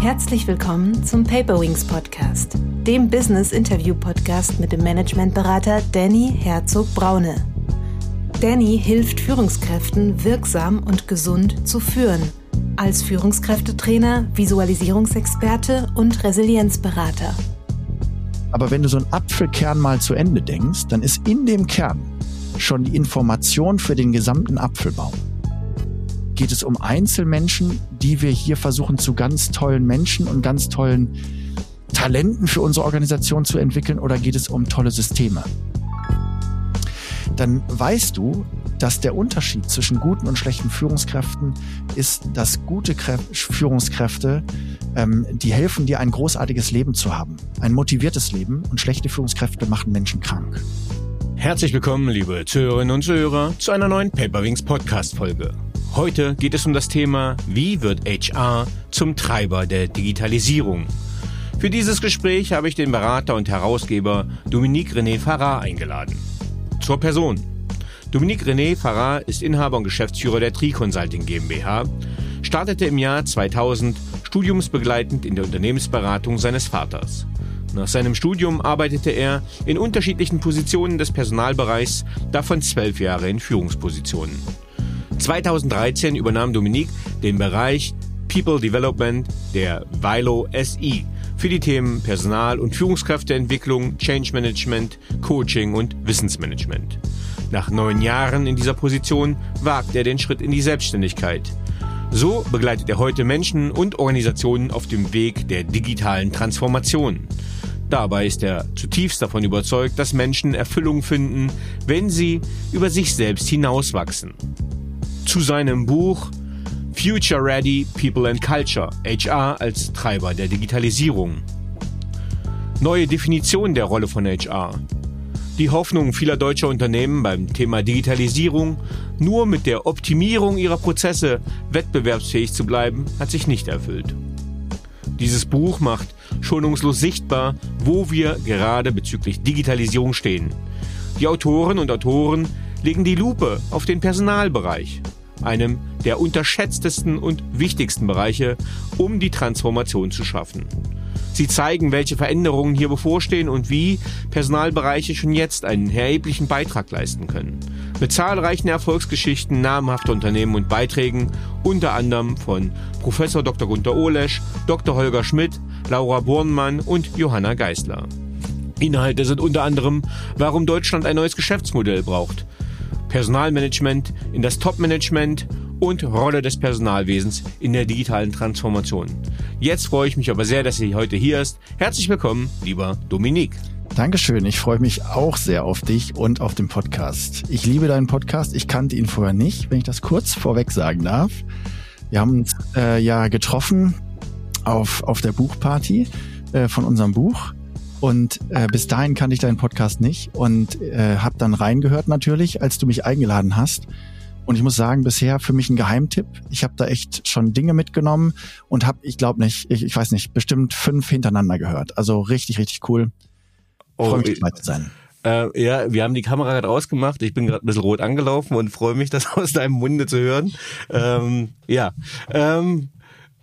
Herzlich willkommen zum Paperwings Podcast, dem Business Interview Podcast mit dem Managementberater Danny Herzog Braune. Danny hilft Führungskräften wirksam und gesund zu führen. Als Führungskräftetrainer, Visualisierungsexperte und Resilienzberater. Aber wenn du so einen Apfelkern mal zu Ende denkst, dann ist in dem Kern schon die Information für den gesamten Apfelbaum. Geht es um Einzelmenschen, die wir hier versuchen zu ganz tollen Menschen und ganz tollen Talenten für unsere Organisation zu entwickeln oder geht es um tolle Systeme? Dann weißt du, dass der Unterschied zwischen guten und schlechten Führungskräften ist, dass gute Kräf Führungskräfte, ähm, die helfen dir ein großartiges Leben zu haben, ein motiviertes Leben und schlechte Führungskräfte machen Menschen krank. Herzlich willkommen, liebe Zuhörerinnen und Zuhörer, zu einer neuen Paperwings Podcast Folge. Heute geht es um das Thema, wie wird HR zum Treiber der Digitalisierung? Für dieses Gespräch habe ich den Berater und Herausgeber Dominique René Farrar eingeladen. Zur Person. Dominique René Farrar ist Inhaber und Geschäftsführer der Tri Consulting GmbH, startete im Jahr 2000 studiumsbegleitend in der Unternehmensberatung seines Vaters. Nach seinem Studium arbeitete er in unterschiedlichen Positionen des Personalbereichs, davon zwölf Jahre in Führungspositionen. 2013 übernahm Dominique den Bereich People Development der Vilo SI für die Themen Personal- und Führungskräfteentwicklung, Change Management, Coaching und Wissensmanagement. Nach neun Jahren in dieser Position wagt er den Schritt in die Selbstständigkeit. So begleitet er heute Menschen und Organisationen auf dem Weg der digitalen Transformation. Dabei ist er zutiefst davon überzeugt, dass Menschen Erfüllung finden, wenn sie über sich selbst hinauswachsen zu seinem Buch Future Ready People and Culture, HR als Treiber der Digitalisierung. Neue Definition der Rolle von HR. Die Hoffnung vieler deutscher Unternehmen beim Thema Digitalisierung, nur mit der Optimierung ihrer Prozesse wettbewerbsfähig zu bleiben, hat sich nicht erfüllt. Dieses Buch macht schonungslos sichtbar, wo wir gerade bezüglich Digitalisierung stehen. Die Autoren und Autoren legen die Lupe auf den Personalbereich, einem der unterschätztesten und wichtigsten Bereiche, um die Transformation zu schaffen. Sie zeigen, welche Veränderungen hier bevorstehen und wie Personalbereiche schon jetzt einen erheblichen Beitrag leisten können. Mit zahlreichen Erfolgsgeschichten namhafter Unternehmen und Beiträgen, unter anderem von Professor Dr. Gunter Olesch, Dr. Holger Schmidt, Laura Bornmann und Johanna Geisler. Inhalte sind unter anderem, warum Deutschland ein neues Geschäftsmodell braucht, Personalmanagement in das Topmanagement und Rolle des Personalwesens in der digitalen Transformation. Jetzt freue ich mich aber sehr, dass sie heute hier ist. Herzlich willkommen, lieber Dominik. Dankeschön. Ich freue mich auch sehr auf dich und auf den Podcast. Ich liebe deinen Podcast. Ich kannte ihn vorher nicht, wenn ich das kurz vorweg sagen darf. Wir haben uns äh, ja getroffen auf, auf der Buchparty äh, von unserem Buch. Und äh, bis dahin kannte ich deinen Podcast nicht und äh, habe dann reingehört natürlich, als du mich eingeladen hast. Und ich muss sagen, bisher für mich ein Geheimtipp. Ich habe da echt schon Dinge mitgenommen und habe, ich glaube nicht, ich, ich weiß nicht, bestimmt fünf hintereinander gehört. Also richtig, richtig cool. Oh, freue mich dabei zu sein. Äh, ja, wir haben die Kamera gerade ausgemacht. Ich bin gerade ein bisschen rot angelaufen und freue mich, das aus deinem Munde zu hören. Ähm, ja. Ähm,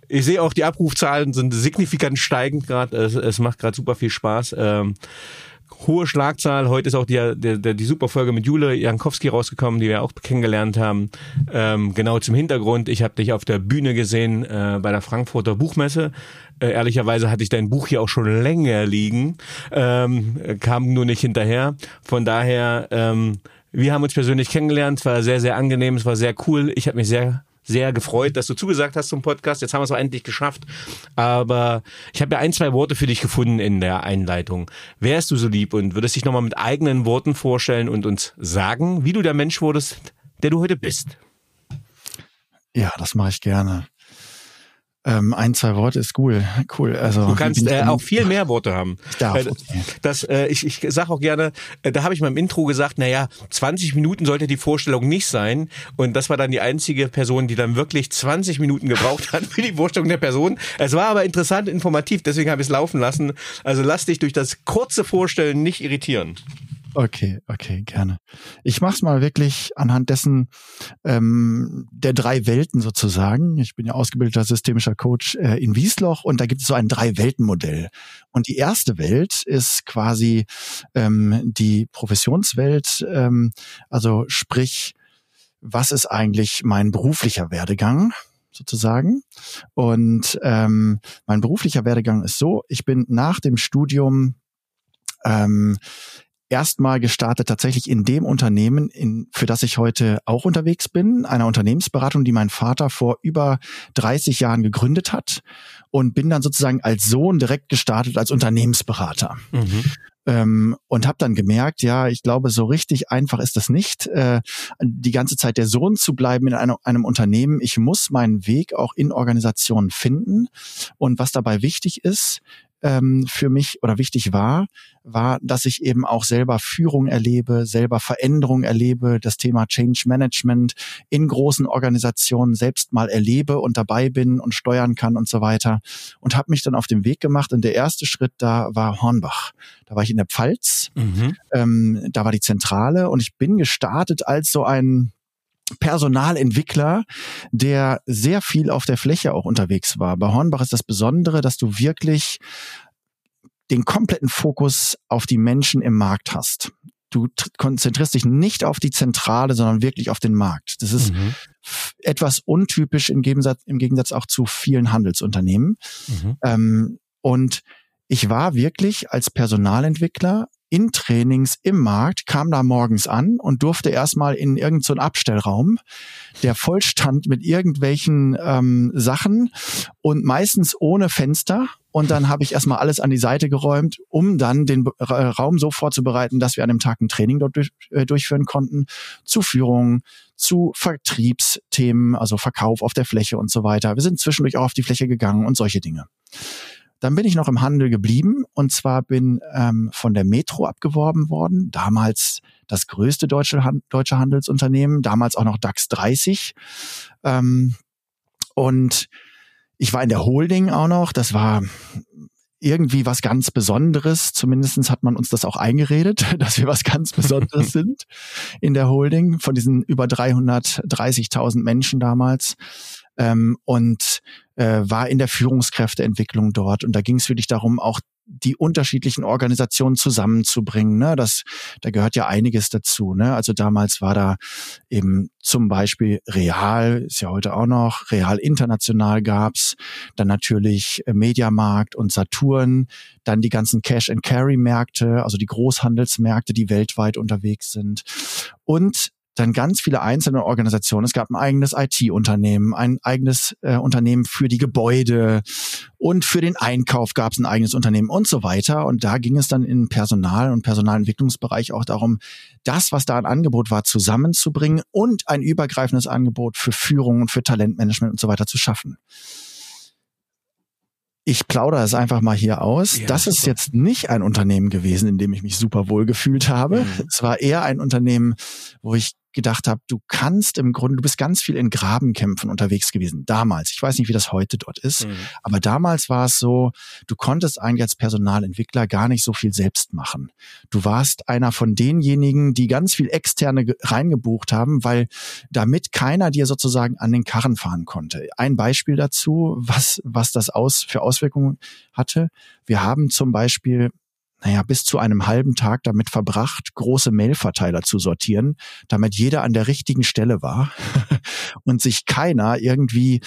ich sehe auch, die Abrufzahlen sind signifikant steigend gerade. Es, es macht gerade super viel Spaß. Ähm, hohe Schlagzahl. Heute ist auch die, die, die, die Superfolge mit Jule Jankowski rausgekommen, die wir auch kennengelernt haben. Ähm, genau zum Hintergrund. Ich habe dich auf der Bühne gesehen äh, bei der Frankfurter Buchmesse. Äh, ehrlicherweise hatte ich dein Buch hier auch schon länger liegen, ähm, kam nur nicht hinterher. Von daher, ähm, wir haben uns persönlich kennengelernt. Es war sehr, sehr angenehm. Es war sehr cool. Ich habe mich sehr sehr gefreut, dass du zugesagt hast zum Podcast. Jetzt haben wir es auch endlich geschafft. Aber ich habe ja ein, zwei Worte für dich gefunden in der Einleitung. Wärst du so lieb und würdest dich nochmal mit eigenen Worten vorstellen und uns sagen, wie du der Mensch wurdest, der du heute bist? Ja, das mache ich gerne. Ähm, ein, zwei Worte ist cool. Cool. Also du kannst äh, auch viel mehr Worte haben. Ich darf, okay. Das, äh, ich, ich sage auch gerne, äh, da habe ich mal im Intro gesagt, naja, 20 Minuten sollte die Vorstellung nicht sein. Und das war dann die einzige Person, die dann wirklich 20 Minuten gebraucht hat für die Vorstellung der Person. Es war aber interessant, informativ, deswegen habe ich es laufen lassen. Also lass dich durch das kurze Vorstellen nicht irritieren. Okay, okay, gerne. Ich mach's mal wirklich anhand dessen ähm, der drei Welten sozusagen. Ich bin ja ausgebildeter systemischer Coach äh, in Wiesloch und da gibt es so ein Drei-Welten-Modell. Und die erste Welt ist quasi ähm, die Professionswelt, ähm, also sprich, was ist eigentlich mein beruflicher Werdegang? sozusagen. Und ähm, mein beruflicher Werdegang ist so, ich bin nach dem Studium ähm, erstmal gestartet tatsächlich in dem Unternehmen, in, für das ich heute auch unterwegs bin, einer Unternehmensberatung, die mein Vater vor über 30 Jahren gegründet hat und bin dann sozusagen als Sohn direkt gestartet als Unternehmensberater. Mhm. Ähm, und habe dann gemerkt, ja, ich glaube, so richtig einfach ist das nicht, äh, die ganze Zeit der Sohn zu bleiben in einem, einem Unternehmen. Ich muss meinen Weg auch in Organisationen finden. Und was dabei wichtig ist, ähm, für mich oder wichtig war, war, dass ich eben auch selber Führung erlebe, selber Veränderung erlebe, das Thema Change Management in großen Organisationen selbst mal erlebe und dabei bin und steuern kann und so weiter. Und habe mich dann auf den Weg gemacht. Und der erste Schritt da war Hornbach. Da war ich in der Pfalz. Mhm. Ähm, da war die Zentrale und ich bin gestartet als so ein Personalentwickler, der sehr viel auf der Fläche auch unterwegs war. Bei Hornbach ist das Besondere, dass du wirklich den kompletten Fokus auf die Menschen im Markt hast. Du konzentrierst dich nicht auf die Zentrale, sondern wirklich auf den Markt. Das ist mhm. etwas untypisch im Gegensatz, im Gegensatz auch zu vielen Handelsunternehmen. Mhm. Ähm, und ich war wirklich als Personalentwickler in Trainings im Markt, kam da morgens an und durfte erstmal in irgendeinen so Abstellraum, der vollstand mit irgendwelchen ähm, Sachen und meistens ohne Fenster. Und dann habe ich erstmal alles an die Seite geräumt, um dann den äh, Raum so vorzubereiten, dass wir an dem Tag ein Training dort durch, äh, durchführen konnten, zu Führung, zu Vertriebsthemen, also Verkauf auf der Fläche und so weiter. Wir sind zwischendurch auch auf die Fläche gegangen und solche Dinge. Dann bin ich noch im Handel geblieben und zwar bin ähm, von der Metro abgeworben worden, damals das größte deutsche, deutsche Handelsunternehmen, damals auch noch DAX 30. Ähm, und ich war in der Holding auch noch, das war irgendwie was ganz Besonderes. Zumindestens hat man uns das auch eingeredet, dass wir was ganz Besonderes sind in der Holding von diesen über 330.000 Menschen damals ähm, und äh, war in der Führungskräfteentwicklung dort. Und da ging es wirklich darum, auch die unterschiedlichen Organisationen zusammenzubringen. Ne? Das, da gehört ja einiges dazu. Ne? Also damals war da eben zum Beispiel Real, ist ja heute auch noch, Real International gab's, dann natürlich Mediamarkt und Saturn, dann die ganzen Cash-and-Carry-Märkte, also die Großhandelsmärkte, die weltweit unterwegs sind. Und dann ganz viele einzelne Organisationen. Es gab ein eigenes IT-Unternehmen, ein eigenes äh, Unternehmen für die Gebäude und für den Einkauf gab es ein eigenes Unternehmen und so weiter. Und da ging es dann im Personal- und Personalentwicklungsbereich auch darum, das, was da ein Angebot war, zusammenzubringen und ein übergreifendes Angebot für Führung und für Talentmanagement und so weiter zu schaffen ich plaudere es einfach mal hier aus. Ja, das ist jetzt nicht ein Unternehmen gewesen, in dem ich mich super wohl gefühlt habe. Mhm. Es war eher ein Unternehmen, wo ich gedacht habe, du kannst im Grunde, du bist ganz viel in Grabenkämpfen unterwegs gewesen. Damals. Ich weiß nicht, wie das heute dort ist. Mhm. Aber damals war es so, du konntest eigentlich als Personalentwickler gar nicht so viel selbst machen. Du warst einer von denjenigen, die ganz viel externe reingebucht haben, weil damit keiner dir sozusagen an den Karren fahren konnte. Ein Beispiel dazu, was, was das aus, für Auswirkungen hatte. Wir haben zum Beispiel naja, bis zu einem halben Tag damit verbracht, große Mailverteiler zu sortieren, damit jeder an der richtigen Stelle war und sich keiner irgendwie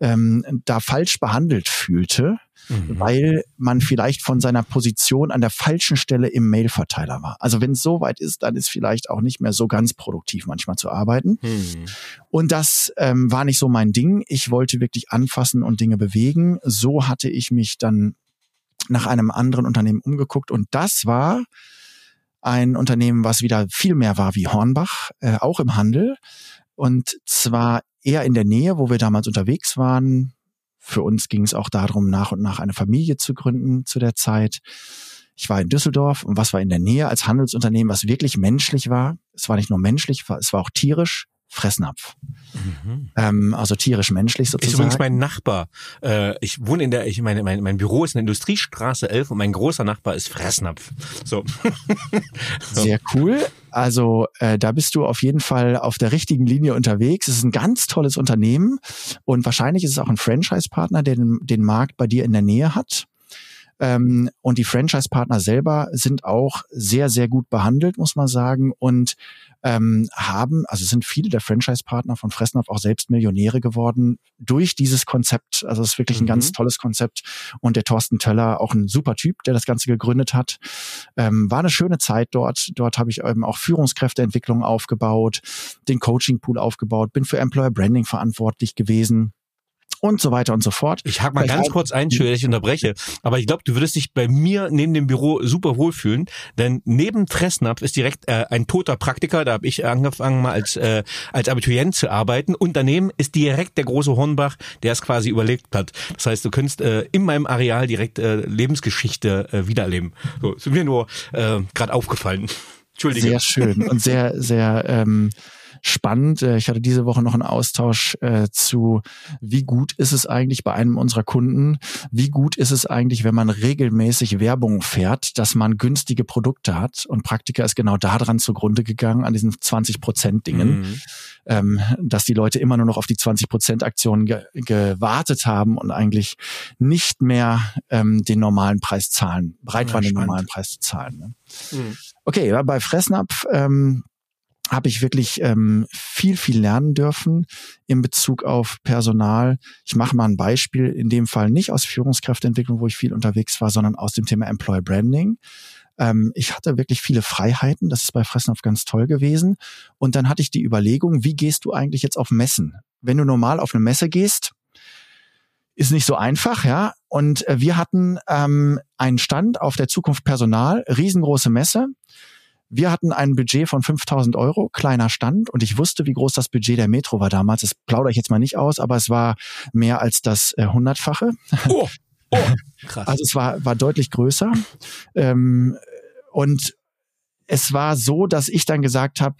ähm, da falsch behandelt fühlte, mhm. weil man vielleicht von seiner Position an der falschen Stelle im Mailverteiler war. Also wenn es so weit ist, dann ist vielleicht auch nicht mehr so ganz produktiv manchmal zu arbeiten. Mhm. Und das ähm, war nicht so mein Ding. Ich wollte wirklich anfassen und Dinge bewegen. So hatte ich mich dann nach einem anderen Unternehmen umgeguckt und das war ein Unternehmen, was wieder viel mehr war wie Hornbach, äh, auch im Handel und zwar eher in der Nähe, wo wir damals unterwegs waren. Für uns ging es auch darum, nach und nach eine Familie zu gründen zu der Zeit. Ich war in Düsseldorf und was war in der Nähe als Handelsunternehmen, was wirklich menschlich war. Es war nicht nur menschlich, es war auch tierisch. Fressnapf. Mhm. Ähm, also tierisch-menschlich sozusagen. Ist übrigens mein Nachbar. Äh, ich wohne in der, ich meine, mein, mein Büro ist in der Industriestraße 11 und mein großer Nachbar ist Fressnapf. So. so. Sehr cool. Also äh, da bist du auf jeden Fall auf der richtigen Linie unterwegs. Es ist ein ganz tolles Unternehmen und wahrscheinlich ist es auch ein Franchise-Partner, der den, den Markt bei dir in der Nähe hat. Ähm, und die Franchise-Partner selber sind auch sehr, sehr gut behandelt, muss man sagen. Und ähm, haben, also sind viele der Franchise-Partner von Fressnapf auch selbst Millionäre geworden durch dieses Konzept. Also es ist wirklich ein mhm. ganz tolles Konzept. Und der Thorsten Töller, auch ein super Typ, der das Ganze gegründet hat. Ähm, war eine schöne Zeit dort. Dort habe ich eben auch Führungskräfteentwicklung aufgebaut, den Coaching-Pool aufgebaut, bin für Employer Branding verantwortlich gewesen und so weiter und so fort. Ich hake mal Vielleicht ganz kurz ein, dass ich unterbreche. Aber ich glaube, du würdest dich bei mir neben dem Büro super wohlfühlen, denn neben Fressnapf ist direkt äh, ein toter Praktiker. Da habe ich angefangen mal als äh, als Abiturient zu arbeiten. Und daneben ist direkt der große Hornbach, der es quasi überlebt hat. Das heißt, du könntest äh, in meinem Areal direkt äh, Lebensgeschichte äh, wiedererleben. So ist mir nur äh, gerade aufgefallen. Entschuldige. Sehr schön und sehr sehr ähm, spannend. Äh, ich hatte diese Woche noch einen Austausch äh, zu, wie gut ist es eigentlich bei einem unserer Kunden, wie gut ist es eigentlich, wenn man regelmäßig Werbung fährt, dass man günstige Produkte hat. Und Praktika ist genau daran zugrunde gegangen, an diesen 20 Prozent Dingen. Mhm. Ähm, dass die Leute immer nur noch auf die 20 Prozent Aktionen ge gewartet haben und eigentlich nicht mehr ähm, den normalen Preis zahlen, bereit ja, waren, den normalen Preis zu zahlen. Ne? Mhm. Okay, bei Fressnapf ähm, habe ich wirklich ähm, viel, viel lernen dürfen in Bezug auf Personal. Ich mache mal ein Beispiel, in dem Fall nicht aus Führungskräfteentwicklung, wo ich viel unterwegs war, sondern aus dem Thema Employer Branding. Ähm, ich hatte wirklich viele Freiheiten, das ist bei Fressnapf ganz toll gewesen. Und dann hatte ich die Überlegung, wie gehst du eigentlich jetzt auf Messen? Wenn du normal auf eine Messe gehst, ist nicht so einfach, ja. Und äh, wir hatten ähm, einen Stand auf der Zukunft Personal, riesengroße Messe. Wir hatten ein Budget von 5000 Euro, kleiner Stand, und ich wusste, wie groß das Budget der Metro war damals. Das plaudere ich jetzt mal nicht aus, aber es war mehr als das äh, hundertfache. Oh, oh, krass. Also es war, war deutlich größer. Ähm, und es war so, dass ich dann gesagt habe,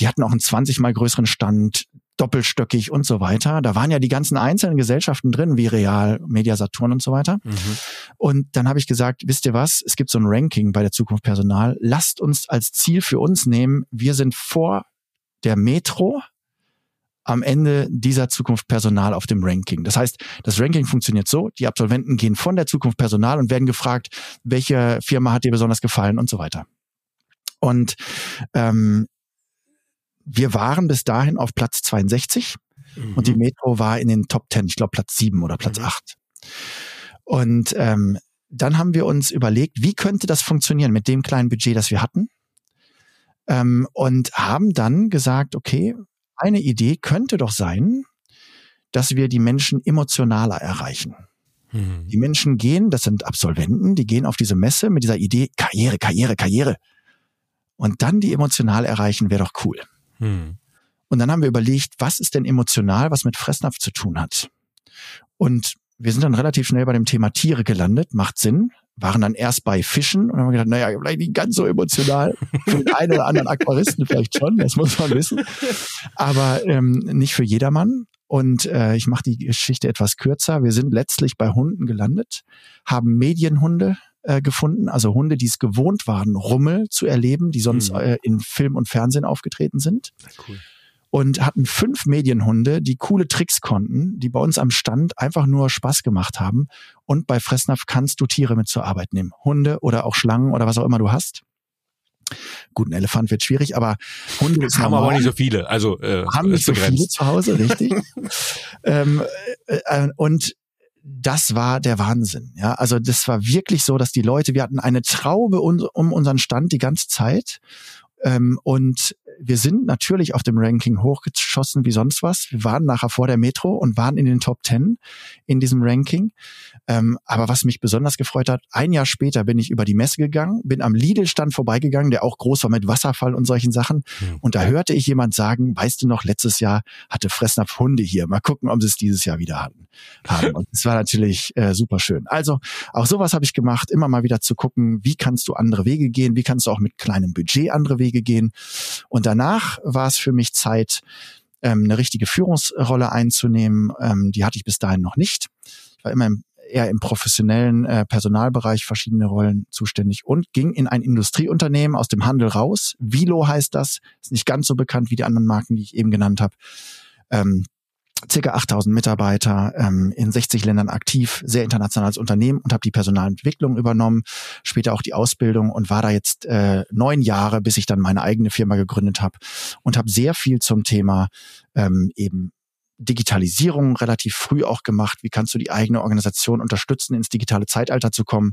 die hatten auch einen 20 mal größeren Stand, doppelstöckig und so weiter. Da waren ja die ganzen einzelnen Gesellschaften drin, wie Real, Media Saturn und so weiter. Mhm. Und dann habe ich gesagt, wisst ihr was, es gibt so ein Ranking bei der Zukunft Personal. Lasst uns als Ziel für uns nehmen, wir sind vor der Metro am Ende dieser Zukunft Personal auf dem Ranking. Das heißt, das Ranking funktioniert so, die Absolventen gehen von der Zukunft Personal und werden gefragt, welche Firma hat dir besonders gefallen und so weiter. Und ähm, wir waren bis dahin auf Platz 62 mhm. und die Metro war in den Top 10, ich glaube Platz 7 oder Platz mhm. 8. Und ähm, dann haben wir uns überlegt, wie könnte das funktionieren mit dem kleinen Budget, das wir hatten? Ähm, und haben dann gesagt, okay, eine Idee könnte doch sein, dass wir die Menschen emotionaler erreichen. Mhm. Die Menschen gehen, das sind Absolventen, die gehen auf diese Messe mit dieser Idee Karriere, Karriere, Karriere. Und dann die emotional erreichen, wäre doch cool. Hm. Und dann haben wir überlegt, was ist denn emotional, was mit Fressnapf zu tun hat. Und wir sind dann relativ schnell bei dem Thema Tiere gelandet, macht Sinn, waren dann erst bei Fischen und haben gedacht, naja, vielleicht nicht ganz so emotional. Für den einen oder anderen Aquaristen vielleicht schon, das muss man wissen. Aber ähm, nicht für jedermann. Und äh, ich mache die Geschichte etwas kürzer. Wir sind letztlich bei Hunden gelandet, haben Medienhunde äh, gefunden, also Hunde, die es gewohnt waren, Rummel zu erleben, die sonst mhm. äh, in Film und Fernsehen aufgetreten sind. Cool. Und hatten fünf Medienhunde, die coole Tricks konnten, die bei uns am Stand einfach nur Spaß gemacht haben. Und bei Fressnapf kannst du Tiere mit zur Arbeit nehmen. Hunde oder auch Schlangen oder was auch immer du hast. Gut, ein Elefant wird schwierig, aber Hunde ist haben normal. aber nicht so viele. Also äh, haben nicht so viele zu Hause, richtig. ähm, äh, äh, und das war der Wahnsinn. Ja, also das war wirklich so, dass die Leute, wir hatten eine Traube um, unseren Stand die ganze Zeit. Ähm, und wir sind natürlich auf dem Ranking hochgeschossen wie sonst was. Wir waren nachher vor der Metro und waren in den Top Ten in diesem Ranking. Ähm, aber was mich besonders gefreut hat, ein Jahr später bin ich über die Messe gegangen, bin am Lidl-Stand vorbeigegangen, der auch groß war mit Wasserfall und solchen Sachen. Mhm. Und da hörte ich jemand sagen, weißt du noch, letztes Jahr hatte Fressnapf Hunde hier. Mal gucken, ob sie es dieses Jahr wieder hatten. Haben. Und es war natürlich äh, super schön. Also auch sowas habe ich gemacht, immer mal wieder zu gucken, wie kannst du andere Wege gehen, wie kannst du auch mit kleinem Budget andere Wege gehen. Und danach war es für mich Zeit, ähm, eine richtige Führungsrolle einzunehmen. Ähm, die hatte ich bis dahin noch nicht. Ich war immer im, eher im professionellen äh, Personalbereich verschiedene Rollen zuständig und ging in ein Industrieunternehmen aus dem Handel raus. Vilo heißt das, ist nicht ganz so bekannt wie die anderen Marken, die ich eben genannt habe. Ähm, circa 8000 Mitarbeiter, ähm, in 60 Ländern aktiv, sehr internationales Unternehmen und habe die Personalentwicklung übernommen, später auch die Ausbildung und war da jetzt äh, neun Jahre, bis ich dann meine eigene Firma gegründet habe und habe sehr viel zum Thema ähm, eben Digitalisierung relativ früh auch gemacht. Wie kannst du die eigene Organisation unterstützen, ins digitale Zeitalter zu kommen?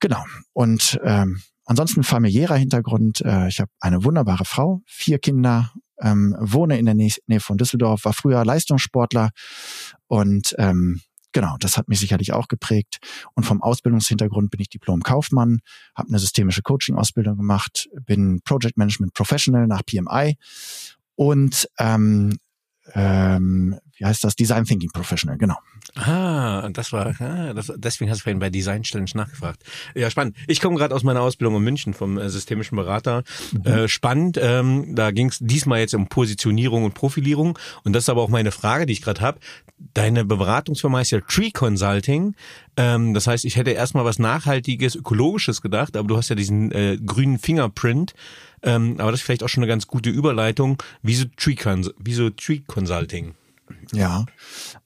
Genau. Und ähm, ansonsten familiärer Hintergrund. Äh, ich habe eine wunderbare Frau, vier Kinder ähm, wohne in der Nähe, von Düsseldorf, war früher Leistungssportler und ähm, genau, das hat mich sicherlich auch geprägt. Und vom Ausbildungshintergrund bin ich Diplom-Kaufmann, habe eine systemische Coaching-Ausbildung gemacht, bin Project Management Professional nach PMI und ähm, ähm, wie heißt das? Design Thinking Professional, genau. Ah, das war, ah, das, deswegen hast du vorhin bei Design Challenge nachgefragt. Ja, spannend. Ich komme gerade aus meiner Ausbildung in München vom äh, systemischen Berater. Mhm. Äh, spannend, ähm, da ging es diesmal jetzt um Positionierung und Profilierung. Und das ist aber auch meine Frage, die ich gerade habe. Deine Beratungsfirma ist ja Tree Consulting. Ähm, das heißt, ich hätte erstmal was Nachhaltiges, Ökologisches gedacht, aber du hast ja diesen äh, grünen Fingerprint. Ähm, aber das ist vielleicht auch schon eine ganz gute Überleitung. Wieso Tree, Cons wieso Tree Consulting? Ja,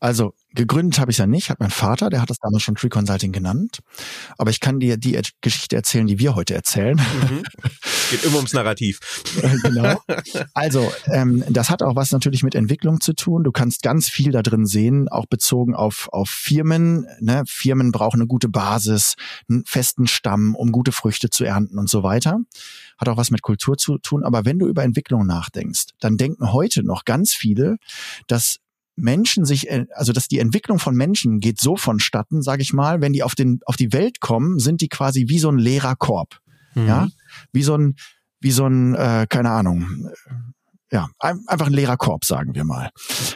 also gegründet habe ich ja nicht, hat mein Vater, der hat das damals schon Tree Consulting genannt. Aber ich kann dir die Geschichte erzählen, die wir heute erzählen. Mhm. Geht immer ums Narrativ. genau. Also, ähm, das hat auch was natürlich mit Entwicklung zu tun. Du kannst ganz viel da drin sehen, auch bezogen auf, auf Firmen. Ne? Firmen brauchen eine gute Basis, einen festen Stamm, um gute Früchte zu ernten und so weiter. Hat auch was mit Kultur zu tun. Aber wenn du über Entwicklung nachdenkst, dann denken heute noch ganz viele, dass Menschen sich, äh, also dass die Entwicklung von Menschen geht so vonstatten, sage ich mal, wenn die auf den auf die Welt kommen, sind die quasi wie so ein leerer Korb, mhm. ja, wie so ein wie so ein äh, keine Ahnung, ja, einfach ein leerer Korb, sagen wir mal.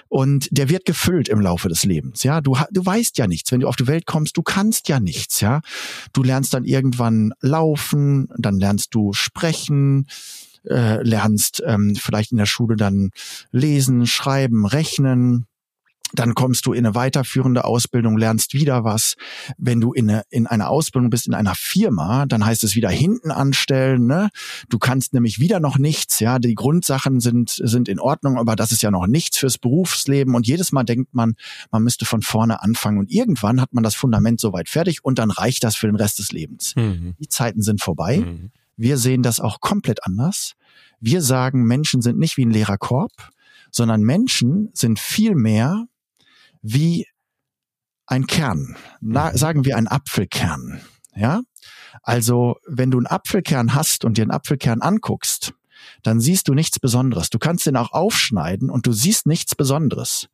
Und der wird gefüllt im Laufe des Lebens. Ja, du, du weißt ja nichts. Wenn du auf die Welt kommst, du kannst ja nichts. Ja, du lernst dann irgendwann laufen, dann lernst du sprechen, äh, lernst ähm, vielleicht in der Schule dann lesen, schreiben, rechnen. Dann kommst du in eine weiterführende Ausbildung, lernst wieder was. Wenn du in, eine, in einer Ausbildung bist in einer Firma, dann heißt es wieder hinten anstellen. Ne? Du kannst nämlich wieder noch nichts. Ja, die Grundsachen sind sind in Ordnung, aber das ist ja noch nichts fürs Berufsleben. Und jedes Mal denkt man, man müsste von vorne anfangen. Und irgendwann hat man das Fundament soweit fertig und dann reicht das für den Rest des Lebens. Mhm. Die Zeiten sind vorbei. Mhm. Wir sehen das auch komplett anders. Wir sagen, Menschen sind nicht wie ein leerer Korb, sondern Menschen sind viel mehr wie ein Kern. Na, mhm. sagen wir ein Apfelkern. Ja? Also, wenn du einen Apfelkern hast und dir einen Apfelkern anguckst, dann siehst du nichts Besonderes. Du kannst den auch aufschneiden und du siehst nichts Besonderes.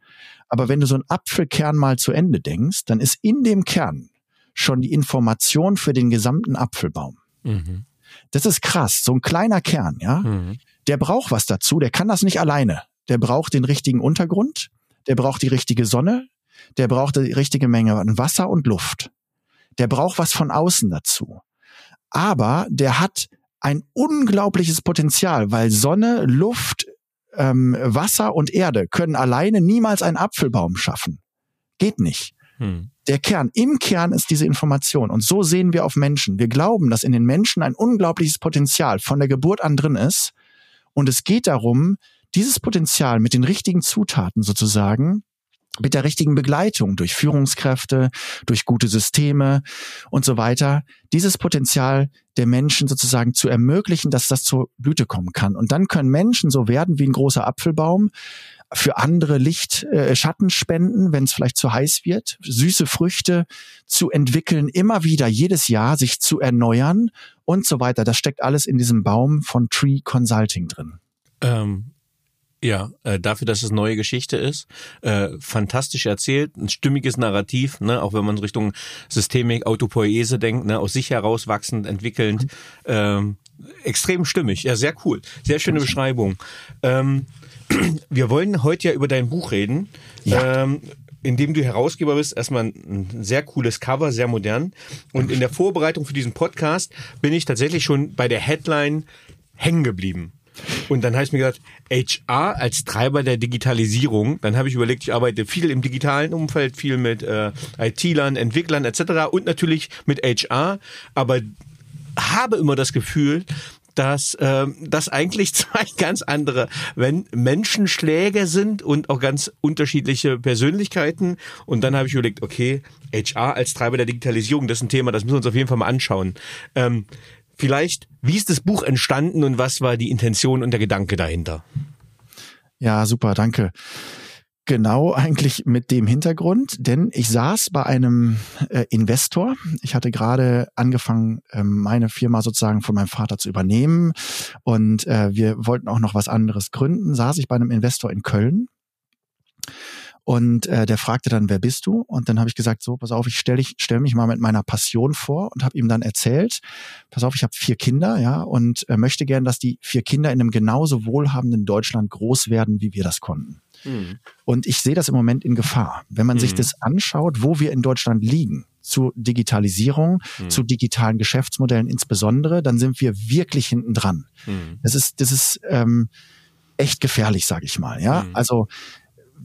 Aber wenn du so einen Apfelkern mal zu Ende denkst, dann ist in dem Kern schon die Information für den gesamten Apfelbaum. Mhm. Das ist krass. So ein kleiner Kern, ja. Mhm. Der braucht was dazu. Der kann das nicht alleine. Der braucht den richtigen Untergrund. Der braucht die richtige Sonne. Der braucht die richtige Menge an Wasser und Luft. Der braucht was von außen dazu. Aber der hat ein unglaubliches Potenzial, weil Sonne, Luft, ähm, Wasser und Erde können alleine niemals einen Apfelbaum schaffen. Geht nicht. Hm. Der Kern, im Kern ist diese Information. Und so sehen wir auf Menschen. Wir glauben, dass in den Menschen ein unglaubliches Potenzial von der Geburt an drin ist. Und es geht darum, dieses Potenzial mit den richtigen Zutaten sozusagen mit der richtigen Begleitung durch Führungskräfte, durch gute Systeme und so weiter, dieses Potenzial der Menschen sozusagen zu ermöglichen, dass das zur Blüte kommen kann. Und dann können Menschen so werden wie ein großer Apfelbaum, für andere Licht, äh, Schatten spenden, wenn es vielleicht zu heiß wird, süße Früchte zu entwickeln, immer wieder jedes Jahr sich zu erneuern und so weiter. Das steckt alles in diesem Baum von Tree Consulting drin. Ähm, ja, äh, dafür, dass es neue Geschichte ist, äh, fantastisch erzählt, ein stimmiges Narrativ, ne, auch wenn man Richtung Systemik, Autopoese denkt, ne, aus sich heraus wachsend, entwickelnd, ähm, extrem stimmig, ja, sehr cool, sehr schöne Beschreibung. Ähm, wir wollen heute ja über dein Buch reden. Ja. Ähm, in dem du Herausgeber bist, erstmal ein sehr cooles Cover, sehr modern. Und in der Vorbereitung für diesen Podcast bin ich tatsächlich schon bei der Headline hängen geblieben. Und dann habe ich mir gedacht, HR als Treiber der Digitalisierung. Dann habe ich überlegt, ich arbeite viel im digitalen Umfeld, viel mit äh, IT-Lern, Entwicklern etc. und natürlich mit HR, aber habe immer das Gefühl, dass äh, das eigentlich zwei ganz andere wenn Menschenschläge sind und auch ganz unterschiedliche Persönlichkeiten. Und dann habe ich überlegt, okay, HR als Treiber der Digitalisierung, das ist ein Thema, das müssen wir uns auf jeden Fall mal anschauen. Ähm, vielleicht, wie ist das Buch entstanden und was war die Intention und der Gedanke dahinter? Ja, super, danke. Genau eigentlich mit dem Hintergrund, denn ich saß bei einem äh, Investor. Ich hatte gerade angefangen, äh, meine Firma sozusagen von meinem Vater zu übernehmen und äh, wir wollten auch noch was anderes gründen. Saß ich bei einem Investor in Köln und äh, der fragte dann, wer bist du? Und dann habe ich gesagt, so, pass auf, ich stelle stell mich mal mit meiner Passion vor und habe ihm dann erzählt, pass auf, ich habe vier Kinder, ja, und äh, möchte gern, dass die vier Kinder in einem genauso wohlhabenden Deutschland groß werden, wie wir das konnten. Mhm. Und ich sehe das im Moment in Gefahr. Wenn man mhm. sich das anschaut, wo wir in Deutschland liegen, zu Digitalisierung, mhm. zu digitalen Geschäftsmodellen insbesondere, dann sind wir wirklich hinten dran. Mhm. Das ist, das ist ähm, echt gefährlich, sage ich mal. Ja, mhm. also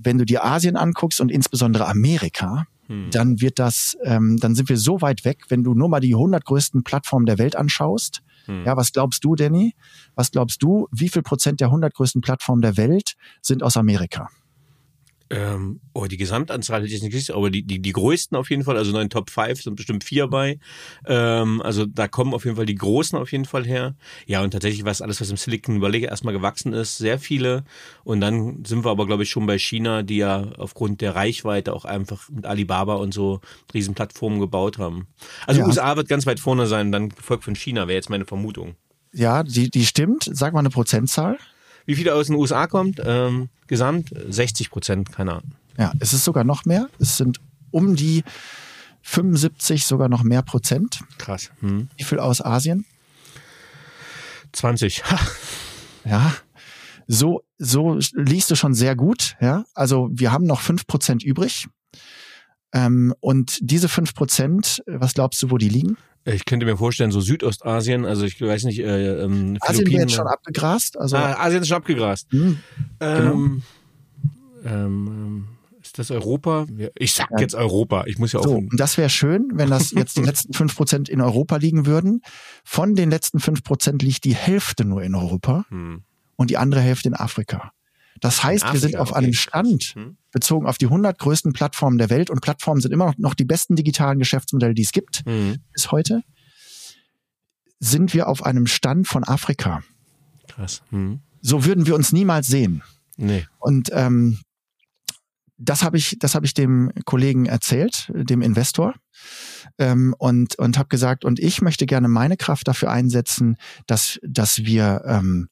wenn du dir Asien anguckst und insbesondere Amerika, hm. dann wird das, ähm, dann sind wir so weit weg, wenn du nur mal die 100 größten Plattformen der Welt anschaust. Hm. Ja, was glaubst du, Danny? Was glaubst du, wie viel Prozent der 100 größten Plattformen der Welt sind aus Amerika? Ähm, oh, die Gesamtanzahl hätte ich nicht gesehen, aber die, die, die größten auf jeden Fall, also neun Top 5 sind bestimmt vier bei. Ähm, also da kommen auf jeden Fall die Großen auf jeden Fall her. Ja, und tatsächlich was alles, was im Silicon Valley erstmal gewachsen ist, sehr viele. Und dann sind wir aber, glaube ich, schon bei China, die ja aufgrund der Reichweite auch einfach mit Alibaba und so Riesenplattformen gebaut haben. Also ja. USA wird ganz weit vorne sein, dann gefolgt von China, wäre jetzt meine Vermutung. Ja, die, die stimmt. Sag mal eine Prozentzahl. Wie viele aus den USA kommt? Ähm, gesamt 60 Prozent, keine Ahnung. Ja, es ist sogar noch mehr. Es sind um die 75, sogar noch mehr Prozent. Krass. Hm. Wie viel aus Asien? 20. ja, so, so liest du schon sehr gut. Ja, also wir haben noch fünf Prozent übrig. Ähm, und diese fünf Prozent, was glaubst du, wo die liegen? Ich könnte mir vorstellen, so Südostasien, also ich weiß nicht, äh, ähm, Asien wäre jetzt schon abgegrast. Also ah, Asien ist schon abgegrast. Mhm, genau. ähm, ähm, ist das Europa? Ich sag ja. jetzt Europa. Ich muss ja auch. So, und das wäre schön, wenn das jetzt die letzten fünf Prozent in Europa liegen würden. Von den letzten fünf Prozent liegt die Hälfte nur in Europa hm. und die andere Hälfte in Afrika. Das heißt, Afrika, wir sind auf okay. einem Stand, hm. bezogen auf die 100 größten Plattformen der Welt und Plattformen sind immer noch die besten digitalen Geschäftsmodelle, die es gibt hm. bis heute, sind wir auf einem Stand von Afrika. Krass. Hm. So würden wir uns niemals sehen. Nee. Und ähm, das habe ich, das habe ich dem Kollegen erzählt, dem Investor, ähm, und und habe gesagt, und ich möchte gerne meine Kraft dafür einsetzen, dass dass wir ähm,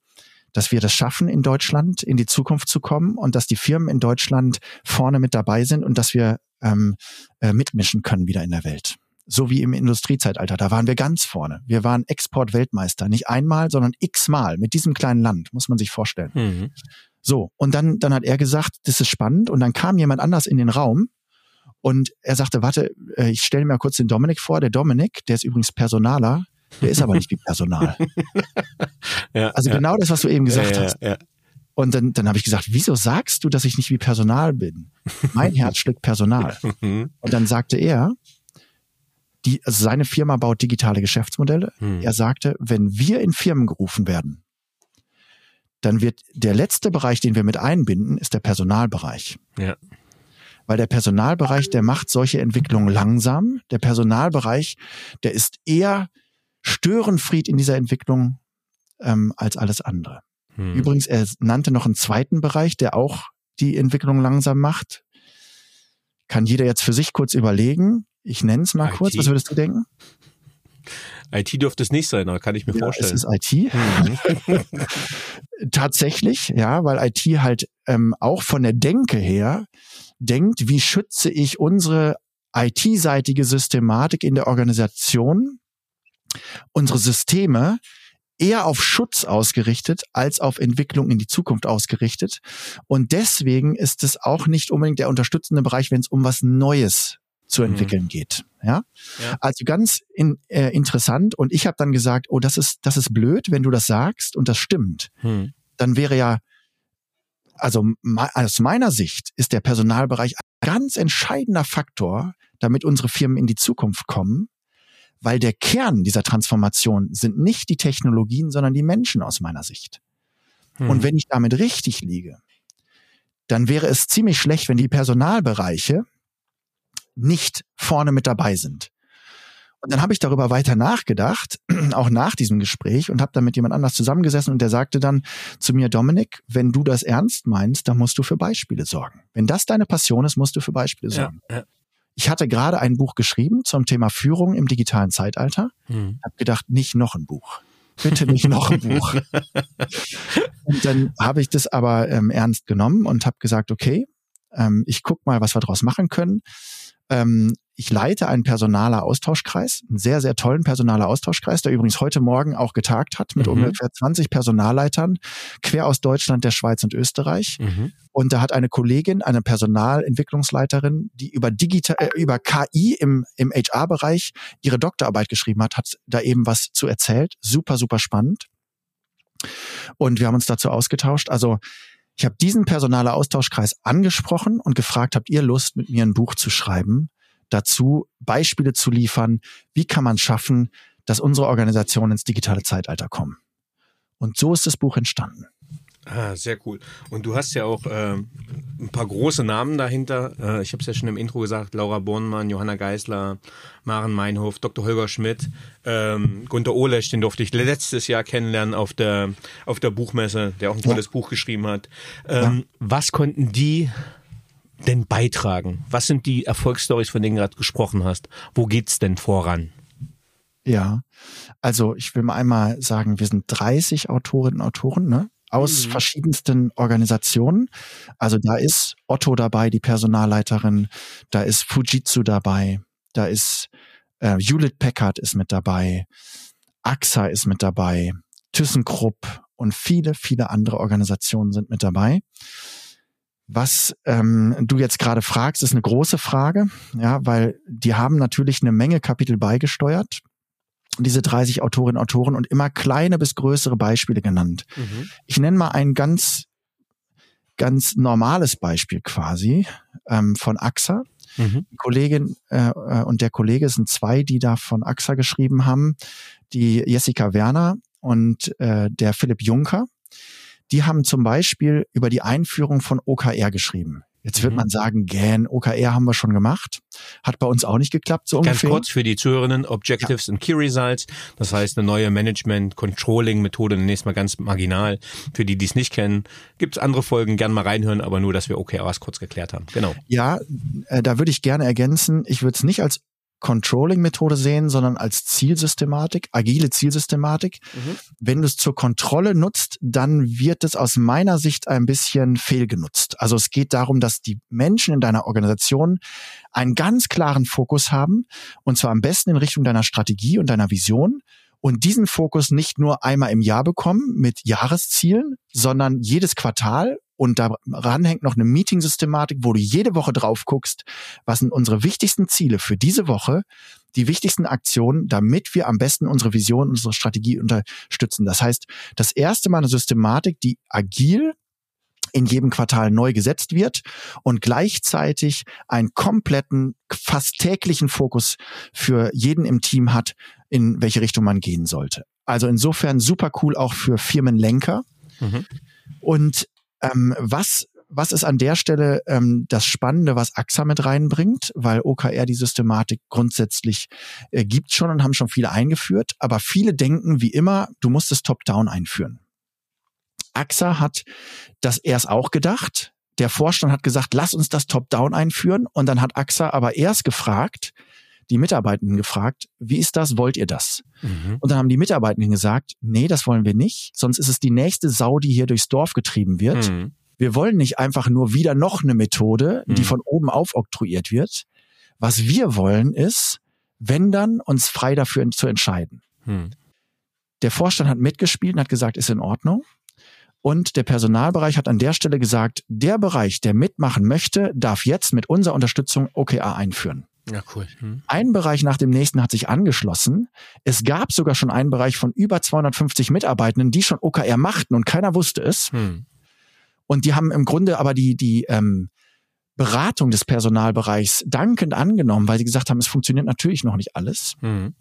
dass wir das schaffen, in Deutschland in die Zukunft zu kommen und dass die Firmen in Deutschland vorne mit dabei sind und dass wir ähm, äh, mitmischen können wieder in der Welt. So wie im Industriezeitalter. Da waren wir ganz vorne. Wir waren Exportweltmeister. Nicht einmal, sondern x-mal mit diesem kleinen Land, muss man sich vorstellen. Mhm. So, und dann, dann hat er gesagt, das ist spannend. Und dann kam jemand anders in den Raum und er sagte, warte, äh, ich stelle mir kurz den Dominik vor. Der Dominik, der ist übrigens Personaler, der ist aber nicht wie Personal. ja, also ja. genau das, was du eben gesagt ja, hast. Und dann, dann habe ich gesagt, wieso sagst du, dass ich nicht wie Personal bin? Mein Herz schlägt Personal. Mhm. Und dann sagte er, die, also seine Firma baut digitale Geschäftsmodelle. Hm. Er sagte, wenn wir in Firmen gerufen werden, dann wird der letzte Bereich, den wir mit einbinden, ist der Personalbereich. Ja. Weil der Personalbereich, der macht solche Entwicklungen langsam. Der Personalbereich, der ist eher Störenfried in dieser Entwicklung ähm, als alles andere. Hm. Übrigens, er nannte noch einen zweiten Bereich, der auch die Entwicklung langsam macht. Kann jeder jetzt für sich kurz überlegen. Ich nenne es mal IT. kurz. Was würdest du denken? IT dürfte es nicht sein, aber kann ich mir ja, vorstellen. Es ist IT. Mhm. Tatsächlich, ja, weil IT halt ähm, auch von der Denke her denkt, wie schütze ich unsere IT-seitige Systematik in der Organisation unsere Systeme eher auf Schutz ausgerichtet als auf Entwicklung in die Zukunft ausgerichtet. Und deswegen ist es auch nicht unbedingt der unterstützende Bereich, wenn es um was Neues zu mhm. entwickeln mhm. geht. Ja, ja. also ganz in, äh, interessant. Und ich habe dann gesagt, oh, das ist das ist blöd, wenn du das sagst und das stimmt. Hm. Dann wäre ja also aus meiner Sicht ist der Personalbereich ein ganz entscheidender Faktor, damit unsere Firmen in die Zukunft kommen, weil der Kern dieser Transformation sind nicht die Technologien, sondern die Menschen aus meiner Sicht. Hm. Und wenn ich damit richtig liege, dann wäre es ziemlich schlecht, wenn die Personalbereiche nicht vorne mit dabei sind. Und dann habe ich darüber weiter nachgedacht, auch nach diesem Gespräch, und habe dann mit jemand anders zusammengesessen und der sagte dann zu mir, Dominik, wenn du das ernst meinst, dann musst du für Beispiele sorgen. Wenn das deine Passion ist, musst du für Beispiele sorgen. Ja, ja. Ich hatte gerade ein Buch geschrieben zum Thema Führung im digitalen Zeitalter. Hm. Habe gedacht, nicht noch ein Buch. Bitte nicht noch ein Buch. und dann habe ich das aber ähm, ernst genommen und habe gesagt, okay, ähm, ich guck mal, was wir daraus machen können. Ähm, ich leite einen personaler Austauschkreis, einen sehr, sehr tollen personaler Austauschkreis, der übrigens heute Morgen auch getagt hat mit mhm. ungefähr 20 Personalleitern quer aus Deutschland, der Schweiz und Österreich. Mhm. Und da hat eine Kollegin, eine Personalentwicklungsleiterin, die über digital, äh, über KI im, im HR-Bereich ihre Doktorarbeit geschrieben hat, hat da eben was zu erzählt. Super, super spannend. Und wir haben uns dazu ausgetauscht. Also ich habe diesen personaler Austauschkreis angesprochen und gefragt, habt ihr Lust, mit mir ein Buch zu schreiben? Dazu, Beispiele zu liefern, wie kann man schaffen, dass unsere Organisationen ins digitale Zeitalter kommen. Und so ist das Buch entstanden. Ah, sehr cool. Und du hast ja auch äh, ein paar große Namen dahinter. Äh, ich habe es ja schon im Intro gesagt: Laura Bornmann, Johanna Geisler, Maren Meinhof, Dr. Holger Schmidt, ähm, Gunter Olesch, den durfte ich letztes Jahr kennenlernen auf der auf der Buchmesse, der auch ein tolles ja. Buch geschrieben hat. Ähm, ja. Was konnten die denn beitragen? Was sind die Erfolgsstories, von denen du gerade gesprochen hast? Wo geht's denn voran? Ja, also ich will mal einmal sagen, wir sind 30 Autorinnen und Autoren, ne? aus mhm. verschiedensten Organisationen. Also da ist Otto dabei, die Personalleiterin, da ist Fujitsu dabei, da ist äh, Hewlett Packard ist mit dabei, AXA ist mit dabei, ThyssenKrupp und viele, viele andere Organisationen sind mit dabei. Was ähm, du jetzt gerade fragst, ist eine große Frage, ja, weil die haben natürlich eine Menge Kapitel beigesteuert, diese 30 Autorinnen und Autoren und immer kleine bis größere Beispiele genannt. Mhm. Ich nenne mal ein ganz, ganz normales Beispiel quasi ähm, von AXA. Mhm. Die Kollegin äh, äh, und der Kollege sind zwei, die da von AXA geschrieben haben, die Jessica Werner und äh, der Philipp Juncker. Die haben zum Beispiel über die Einführung von OKR geschrieben. Jetzt wird mhm. man sagen, gähn, OKR haben wir schon gemacht. Hat bei uns auch nicht geklappt, so Ganz ungefähr. kurz für die Zuhörerinnen, Objectives ja. and Key Results. Das heißt, eine neue Management-Controlling-Methode, nächstes Mal ganz marginal. Für die, die es nicht kennen, gibt es andere Folgen, gern mal reinhören, aber nur, dass wir OKRs kurz geklärt haben. Genau. Ja, äh, da würde ich gerne ergänzen, ich würde es nicht als Controlling-Methode sehen, sondern als Zielsystematik, agile Zielsystematik. Mhm. Wenn du es zur Kontrolle nutzt, dann wird es aus meiner Sicht ein bisschen fehlgenutzt. Also es geht darum, dass die Menschen in deiner Organisation einen ganz klaren Fokus haben, und zwar am besten in Richtung deiner Strategie und deiner Vision und diesen Fokus nicht nur einmal im Jahr bekommen mit Jahreszielen, sondern jedes Quartal und daran hängt noch eine Meeting-Systematik, wo du jede Woche drauf guckst, was sind unsere wichtigsten Ziele für diese Woche, die wichtigsten Aktionen, damit wir am besten unsere Vision, unsere Strategie unterstützen. Das heißt, das erste Mal eine Systematik, die agil in jedem Quartal neu gesetzt wird und gleichzeitig einen kompletten, fast täglichen Fokus für jeden im Team hat, in welche Richtung man gehen sollte. Also insofern super cool auch für Firmenlenker. Mhm. Und ähm, was was ist an der Stelle ähm, das Spannende, was AXA mit reinbringt? Weil OKR die Systematik grundsätzlich äh, gibt schon und haben schon viele eingeführt, aber viele denken wie immer, du musst es top-down einführen. AXA hat das erst auch gedacht. Der Vorstand hat gesagt, lass uns das top-down einführen. Und dann hat AXA aber erst gefragt, die Mitarbeitenden gefragt, wie ist das, wollt ihr das? Mhm. Und dann haben die Mitarbeitenden gesagt, nee, das wollen wir nicht, sonst ist es die nächste Sau, die hier durchs Dorf getrieben wird. Mhm. Wir wollen nicht einfach nur wieder noch eine Methode, die mhm. von oben aufoktroyiert wird. Was wir wollen ist, wenn dann, uns frei dafür zu entscheiden. Mhm. Der Vorstand hat mitgespielt und hat gesagt, ist in Ordnung. Und der Personalbereich hat an der Stelle gesagt, der Bereich, der mitmachen möchte, darf jetzt mit unserer Unterstützung OKR einführen. Ja, cool. Hm. Ein Bereich nach dem nächsten hat sich angeschlossen. Es gab sogar schon einen Bereich von über 250 Mitarbeitenden, die schon OKR machten und keiner wusste es. Hm. Und die haben im Grunde aber die, die ähm, Beratung des Personalbereichs dankend angenommen, weil sie gesagt haben, es funktioniert natürlich noch nicht alles. Hm.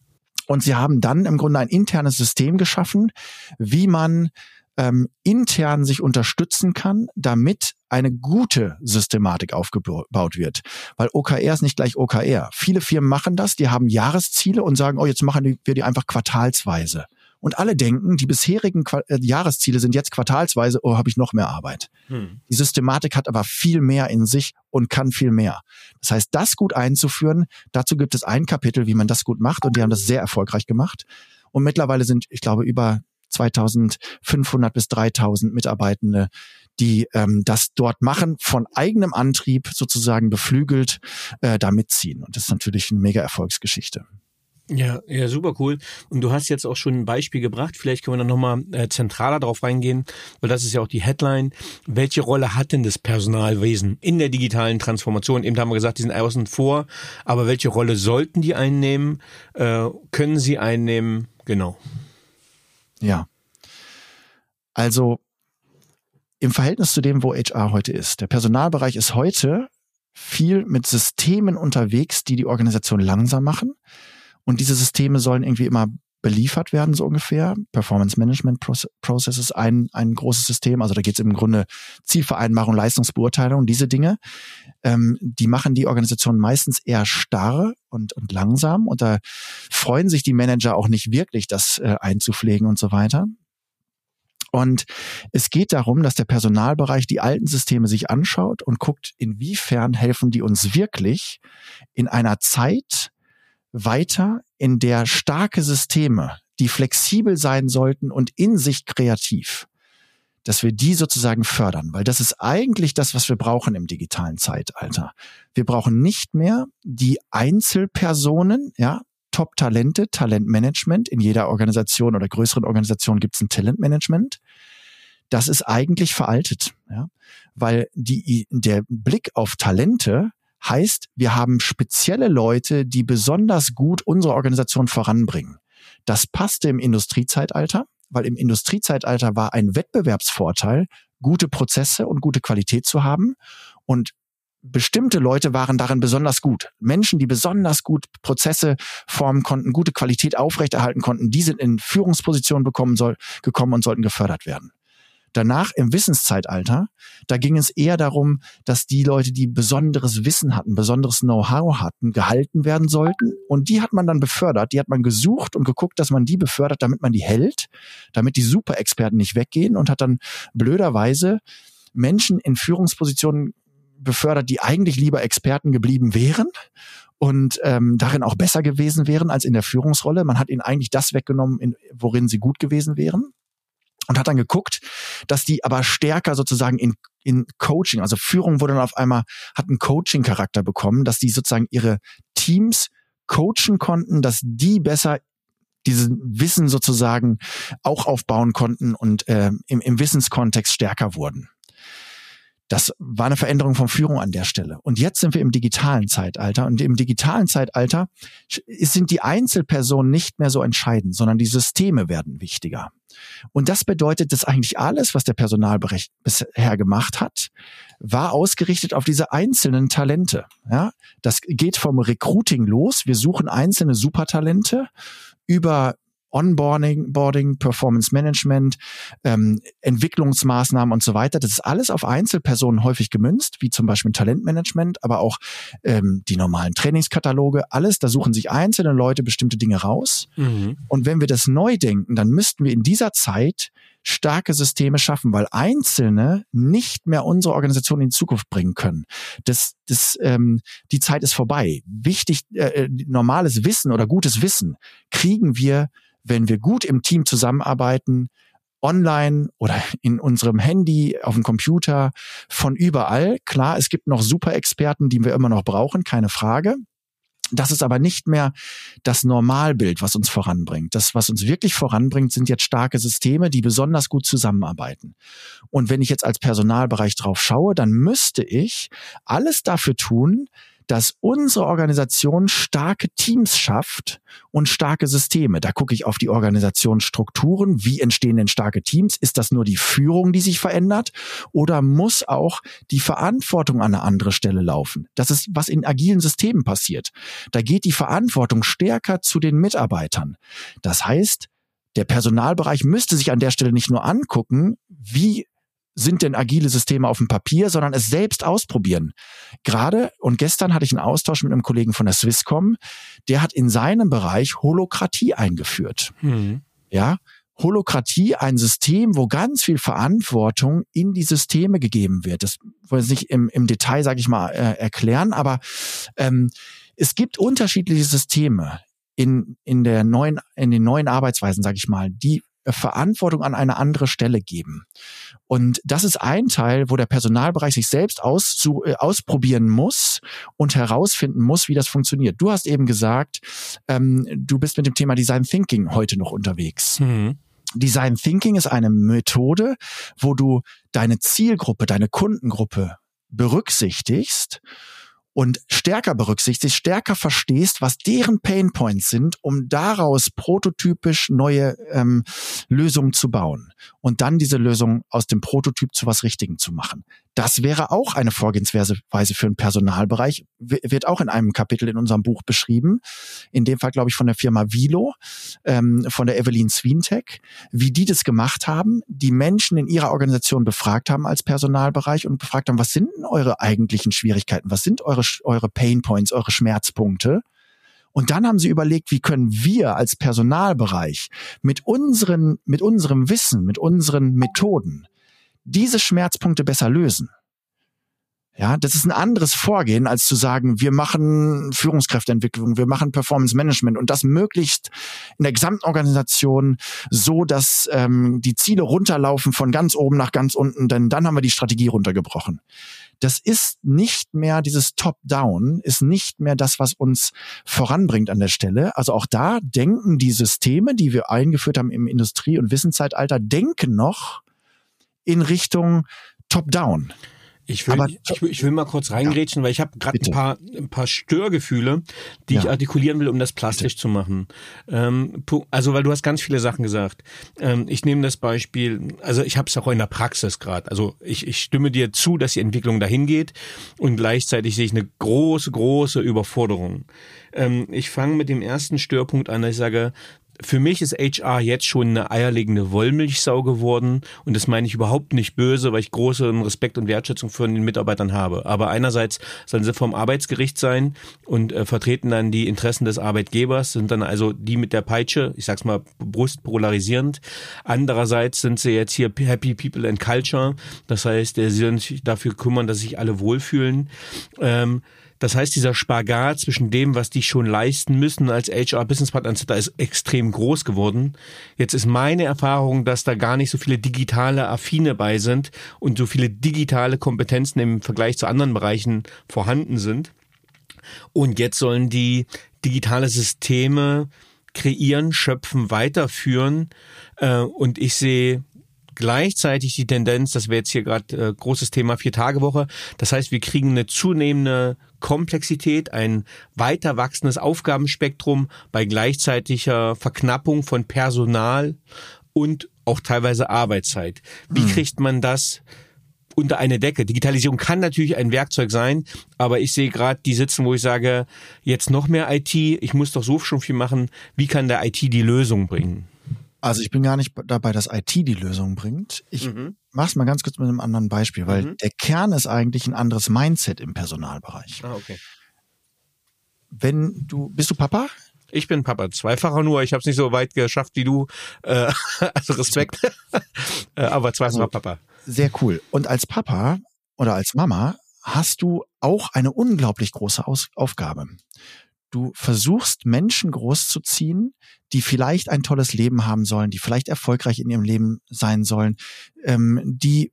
Und sie haben dann im Grunde ein internes System geschaffen, wie man ähm, intern sich unterstützen kann, damit eine gute Systematik aufgebaut wird. Weil OKR ist nicht gleich OKR. Viele Firmen machen das, die haben Jahresziele und sagen, oh, jetzt machen wir die einfach quartalsweise. Und alle denken, die bisherigen Qu äh, Jahresziele sind jetzt quartalsweise, oh, habe ich noch mehr Arbeit. Hm. Die Systematik hat aber viel mehr in sich und kann viel mehr. Das heißt, das gut einzuführen, dazu gibt es ein Kapitel, wie man das gut macht und die haben das sehr erfolgreich gemacht. Und mittlerweile sind, ich glaube, über 2500 bis 3000 Mitarbeitende, die ähm, das dort machen, von eigenem Antrieb sozusagen beflügelt äh, da mitziehen. Und das ist natürlich eine mega Erfolgsgeschichte. Ja, ja, super cool. Und du hast jetzt auch schon ein Beispiel gebracht. Vielleicht können wir dann nochmal äh, zentraler darauf reingehen, weil das ist ja auch die Headline. Welche Rolle hat denn das Personalwesen in der digitalen Transformation? Eben haben wir gesagt, die sind außen vor, aber welche Rolle sollten die einnehmen? Äh, können sie einnehmen? Genau. Ja. Also im Verhältnis zu dem, wo HR heute ist. Der Personalbereich ist heute viel mit Systemen unterwegs, die die Organisation langsam machen. Und diese Systeme sollen irgendwie immer beliefert werden, so ungefähr. Performance Management Process ist ein, ein großes System. Also da geht es im Grunde Zielvereinbarung, Leistungsbeurteilung, diese Dinge. Ähm, die machen die Organisation meistens eher starr und, und langsam. Und da freuen sich die Manager auch nicht wirklich, das äh, einzupflegen und so weiter. Und es geht darum, dass der Personalbereich die alten Systeme sich anschaut und guckt, inwiefern helfen die uns wirklich in einer Zeit, weiter, in der starke Systeme, die flexibel sein sollten und in sich kreativ, dass wir die sozusagen fördern, weil das ist eigentlich das, was wir brauchen im digitalen Zeitalter. Wir brauchen nicht mehr die Einzelpersonen, ja, Top-Talente, Talentmanagement. In jeder Organisation oder größeren Organisation gibt es ein Talentmanagement. Das ist eigentlich veraltet, ja, weil die, der Blick auf Talente Heißt, wir haben spezielle Leute, die besonders gut unsere Organisation voranbringen. Das passte im Industriezeitalter, weil im Industriezeitalter war ein Wettbewerbsvorteil, gute Prozesse und gute Qualität zu haben. Und bestimmte Leute waren darin besonders gut. Menschen, die besonders gut Prozesse formen konnten, gute Qualität aufrechterhalten konnten, die sind in Führungspositionen bekommen soll, gekommen und sollten gefördert werden. Danach im Wissenszeitalter, da ging es eher darum, dass die Leute, die besonderes Wissen hatten, besonderes Know-how hatten, gehalten werden sollten. Und die hat man dann befördert, die hat man gesucht und geguckt, dass man die befördert, damit man die hält, damit die Superexperten nicht weggehen und hat dann blöderweise Menschen in Führungspositionen befördert, die eigentlich lieber Experten geblieben wären und ähm, darin auch besser gewesen wären als in der Führungsrolle. Man hat ihnen eigentlich das weggenommen, in, worin sie gut gewesen wären und hat dann geguckt, dass die aber stärker sozusagen in, in Coaching, also Führung wurde dann auf einmal, hat einen Coaching-Charakter bekommen, dass die sozusagen ihre Teams coachen konnten, dass die besser dieses Wissen sozusagen auch aufbauen konnten und äh, im, im Wissenskontext stärker wurden. Das war eine Veränderung von Führung an der Stelle. Und jetzt sind wir im digitalen Zeitalter. Und im digitalen Zeitalter sind die Einzelpersonen nicht mehr so entscheidend, sondern die Systeme werden wichtiger. Und das bedeutet, dass eigentlich alles, was der Personalbereich bisher gemacht hat, war ausgerichtet auf diese einzelnen Talente. Ja, das geht vom Recruiting los. Wir suchen einzelne Supertalente über Onboarding, Boarding, Performance Management, ähm, Entwicklungsmaßnahmen und so weiter. Das ist alles auf Einzelpersonen häufig gemünzt, wie zum Beispiel Talentmanagement, aber auch ähm, die normalen Trainingskataloge. Alles, da suchen sich einzelne Leute bestimmte Dinge raus. Mhm. Und wenn wir das neu denken, dann müssten wir in dieser Zeit starke Systeme schaffen, weil Einzelne nicht mehr unsere Organisation in die Zukunft bringen können. Das, das, ähm, die Zeit ist vorbei. Wichtig, äh, äh normales Wissen oder gutes Wissen kriegen wir wenn wir gut im Team zusammenarbeiten, online oder in unserem Handy, auf dem Computer, von überall. Klar, es gibt noch Super-Experten, die wir immer noch brauchen, keine Frage. Das ist aber nicht mehr das Normalbild, was uns voranbringt. Das, was uns wirklich voranbringt, sind jetzt starke Systeme, die besonders gut zusammenarbeiten. Und wenn ich jetzt als Personalbereich drauf schaue, dann müsste ich alles dafür tun, dass unsere Organisation starke Teams schafft und starke Systeme. Da gucke ich auf die Organisationsstrukturen. Wie entstehen denn starke Teams? Ist das nur die Führung, die sich verändert? Oder muss auch die Verantwortung an eine andere Stelle laufen? Das ist, was in agilen Systemen passiert. Da geht die Verantwortung stärker zu den Mitarbeitern. Das heißt, der Personalbereich müsste sich an der Stelle nicht nur angucken, wie sind denn agile Systeme auf dem Papier, sondern es selbst ausprobieren. Gerade und gestern hatte ich einen Austausch mit einem Kollegen von der Swisscom, der hat in seinem Bereich Holokratie eingeführt. Mhm. Ja, Holokratie ein System, wo ganz viel Verantwortung in die Systeme gegeben wird. Das wollen ich nicht im, im Detail, sage ich mal, äh, erklären, aber ähm, es gibt unterschiedliche Systeme in, in, der neuen, in den neuen Arbeitsweisen, sage ich mal, die Verantwortung an eine andere Stelle geben. Und das ist ein Teil, wo der Personalbereich sich selbst aus, äh, ausprobieren muss und herausfinden muss, wie das funktioniert. Du hast eben gesagt, ähm, du bist mit dem Thema Design Thinking heute noch unterwegs. Mhm. Design Thinking ist eine Methode, wo du deine Zielgruppe, deine Kundengruppe berücksichtigst und stärker berücksichtigst, stärker verstehst, was deren Pain Points sind, um daraus prototypisch neue ähm, Lösungen zu bauen und dann diese Lösung aus dem Prototyp zu was Richtigen zu machen. Das wäre auch eine Vorgehensweise für den Personalbereich, wird auch in einem Kapitel in unserem Buch beschrieben. In dem Fall, glaube ich, von der Firma Vilo, ähm, von der Evelyn Swintek, wie die das gemacht haben, die Menschen in ihrer Organisation befragt haben als Personalbereich und befragt haben, was sind denn eure eigentlichen Schwierigkeiten? Was sind eure, eure Pain Points, eure Schmerzpunkte? Und dann haben sie überlegt, wie können wir als Personalbereich mit unseren, mit unserem Wissen, mit unseren Methoden diese Schmerzpunkte besser lösen. Ja, das ist ein anderes Vorgehen, als zu sagen, wir machen Führungskräfteentwicklung, wir machen Performance Management und das möglichst in der gesamten Organisation so, dass ähm, die Ziele runterlaufen von ganz oben nach ganz unten, denn dann haben wir die Strategie runtergebrochen. Das ist nicht mehr dieses Top-Down, ist nicht mehr das, was uns voranbringt an der Stelle. Also auch da denken die Systeme, die wir eingeführt haben im Industrie- und Wissenszeitalter, denken noch in Richtung Top-Down. Ich will, Aber, ich, ich, will mal kurz reingrätschen, ja, weil ich habe gerade ein paar, ein paar Störgefühle, die ja. ich artikulieren will, um das plastisch bitte. zu machen. Ähm, also, weil du hast ganz viele Sachen gesagt. Ähm, ich nehme das Beispiel, also ich habe es auch in der Praxis gerade. Also ich, ich stimme dir zu, dass die Entwicklung dahin geht und gleichzeitig sehe ich eine große, große Überforderung. Ähm, ich fange mit dem ersten Störpunkt an, dass ich sage, für mich ist HR jetzt schon eine eierlegende Wollmilchsau geworden und das meine ich überhaupt nicht böse, weil ich großen Respekt und Wertschätzung für den Mitarbeitern habe. Aber einerseits sollen sie vom Arbeitsgericht sein und äh, vertreten dann die Interessen des Arbeitgebers, sind dann also die mit der Peitsche, ich sag's mal Brust polarisierend. Andererseits sind sie jetzt hier Happy People and Culture, das heißt, äh, sie sollen sich dafür kümmern, dass sich alle wohlfühlen. Ähm, das heißt, dieser Spagat zwischen dem, was die schon leisten müssen als HR Business Partner ist extrem groß geworden. Jetzt ist meine Erfahrung, dass da gar nicht so viele digitale Affine bei sind und so viele digitale Kompetenzen im Vergleich zu anderen Bereichen vorhanden sind. Und jetzt sollen die digitale Systeme kreieren, schöpfen, weiterführen. Äh, und ich sehe gleichzeitig die Tendenz, das wäre jetzt hier gerade äh, großes Thema Vier-Tage-Woche, das heißt, wir kriegen eine zunehmende Komplexität, ein weiter wachsendes Aufgabenspektrum bei gleichzeitiger Verknappung von Personal und auch teilweise Arbeitszeit. Wie mhm. kriegt man das unter eine Decke. Digitalisierung kann natürlich ein Werkzeug sein, aber ich sehe gerade die sitzen, wo ich sage, jetzt noch mehr IT, ich muss doch so schon viel machen. Wie kann der IT die Lösung bringen? Also ich bin gar nicht dabei, dass IT die Lösung bringt. Ich mhm. mach's mal ganz kurz mit einem anderen Beispiel, weil mhm. der Kern ist eigentlich ein anderes Mindset im Personalbereich. Ah, okay. Wenn du, bist du Papa? Ich bin Papa, zweifacher nur. Ich habe es nicht so weit geschafft wie du. Äh, also Respekt. äh, aber zweifacher also, Papa. Sehr cool. Und als Papa oder als Mama hast du auch eine unglaublich große Aus Aufgabe. Du versuchst Menschen großzuziehen, die vielleicht ein tolles Leben haben sollen, die vielleicht erfolgreich in ihrem Leben sein sollen, ähm, die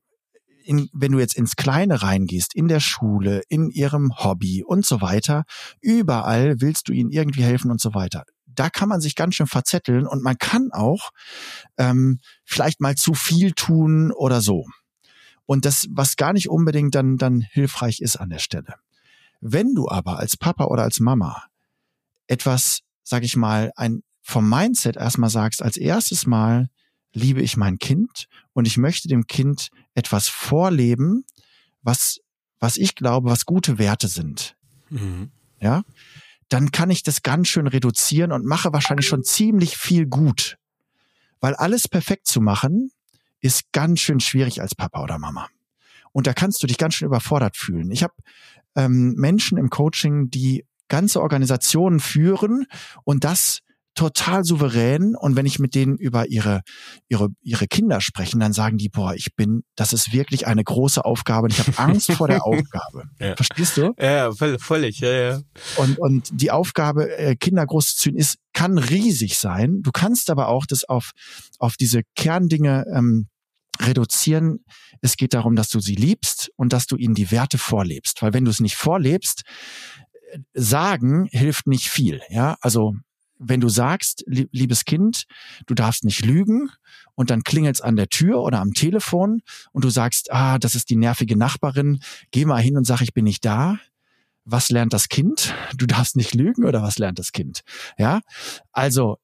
in, wenn du jetzt ins Kleine reingehst, in der Schule, in ihrem Hobby und so weiter, überall willst du ihnen irgendwie helfen und so weiter. Da kann man sich ganz schön verzetteln und man kann auch ähm, vielleicht mal zu viel tun oder so. Und das, was gar nicht unbedingt dann, dann hilfreich ist an der Stelle. Wenn du aber als Papa oder als Mama etwas, sag ich mal, ein vom Mindset erstmal sagst, als erstes Mal liebe ich mein Kind und ich möchte dem Kind etwas vorleben, was, was ich glaube, was gute Werte sind. Mhm. Ja, dann kann ich das ganz schön reduzieren und mache wahrscheinlich schon ziemlich viel gut. Weil alles perfekt zu machen, ist ganz schön schwierig als Papa oder Mama. Und da kannst du dich ganz schön überfordert fühlen. Ich habe ähm, Menschen im Coaching, die ganze Organisationen führen und das total souverän und wenn ich mit denen über ihre ihre ihre Kinder sprechen, dann sagen die, boah, ich bin, das ist wirklich eine große Aufgabe und ich habe Angst vor der Aufgabe. Ja. Verstehst du? Ja, völlig, ja, ja. Und und die Aufgabe äh, Kinder großzuziehen ist kann riesig sein. Du kannst aber auch das auf auf diese Kerndinge ähm, reduzieren. Es geht darum, dass du sie liebst und dass du ihnen die Werte vorlebst, weil wenn du es nicht vorlebst, sagen hilft nicht viel, ja? Also wenn du sagst, liebes Kind, du darfst nicht lügen und dann klingelt's an der Tür oder am Telefon und du sagst, ah, das ist die nervige Nachbarin, geh mal hin und sag, ich bin nicht da. Was lernt das Kind? Du darfst nicht lügen oder was lernt das Kind? Ja, also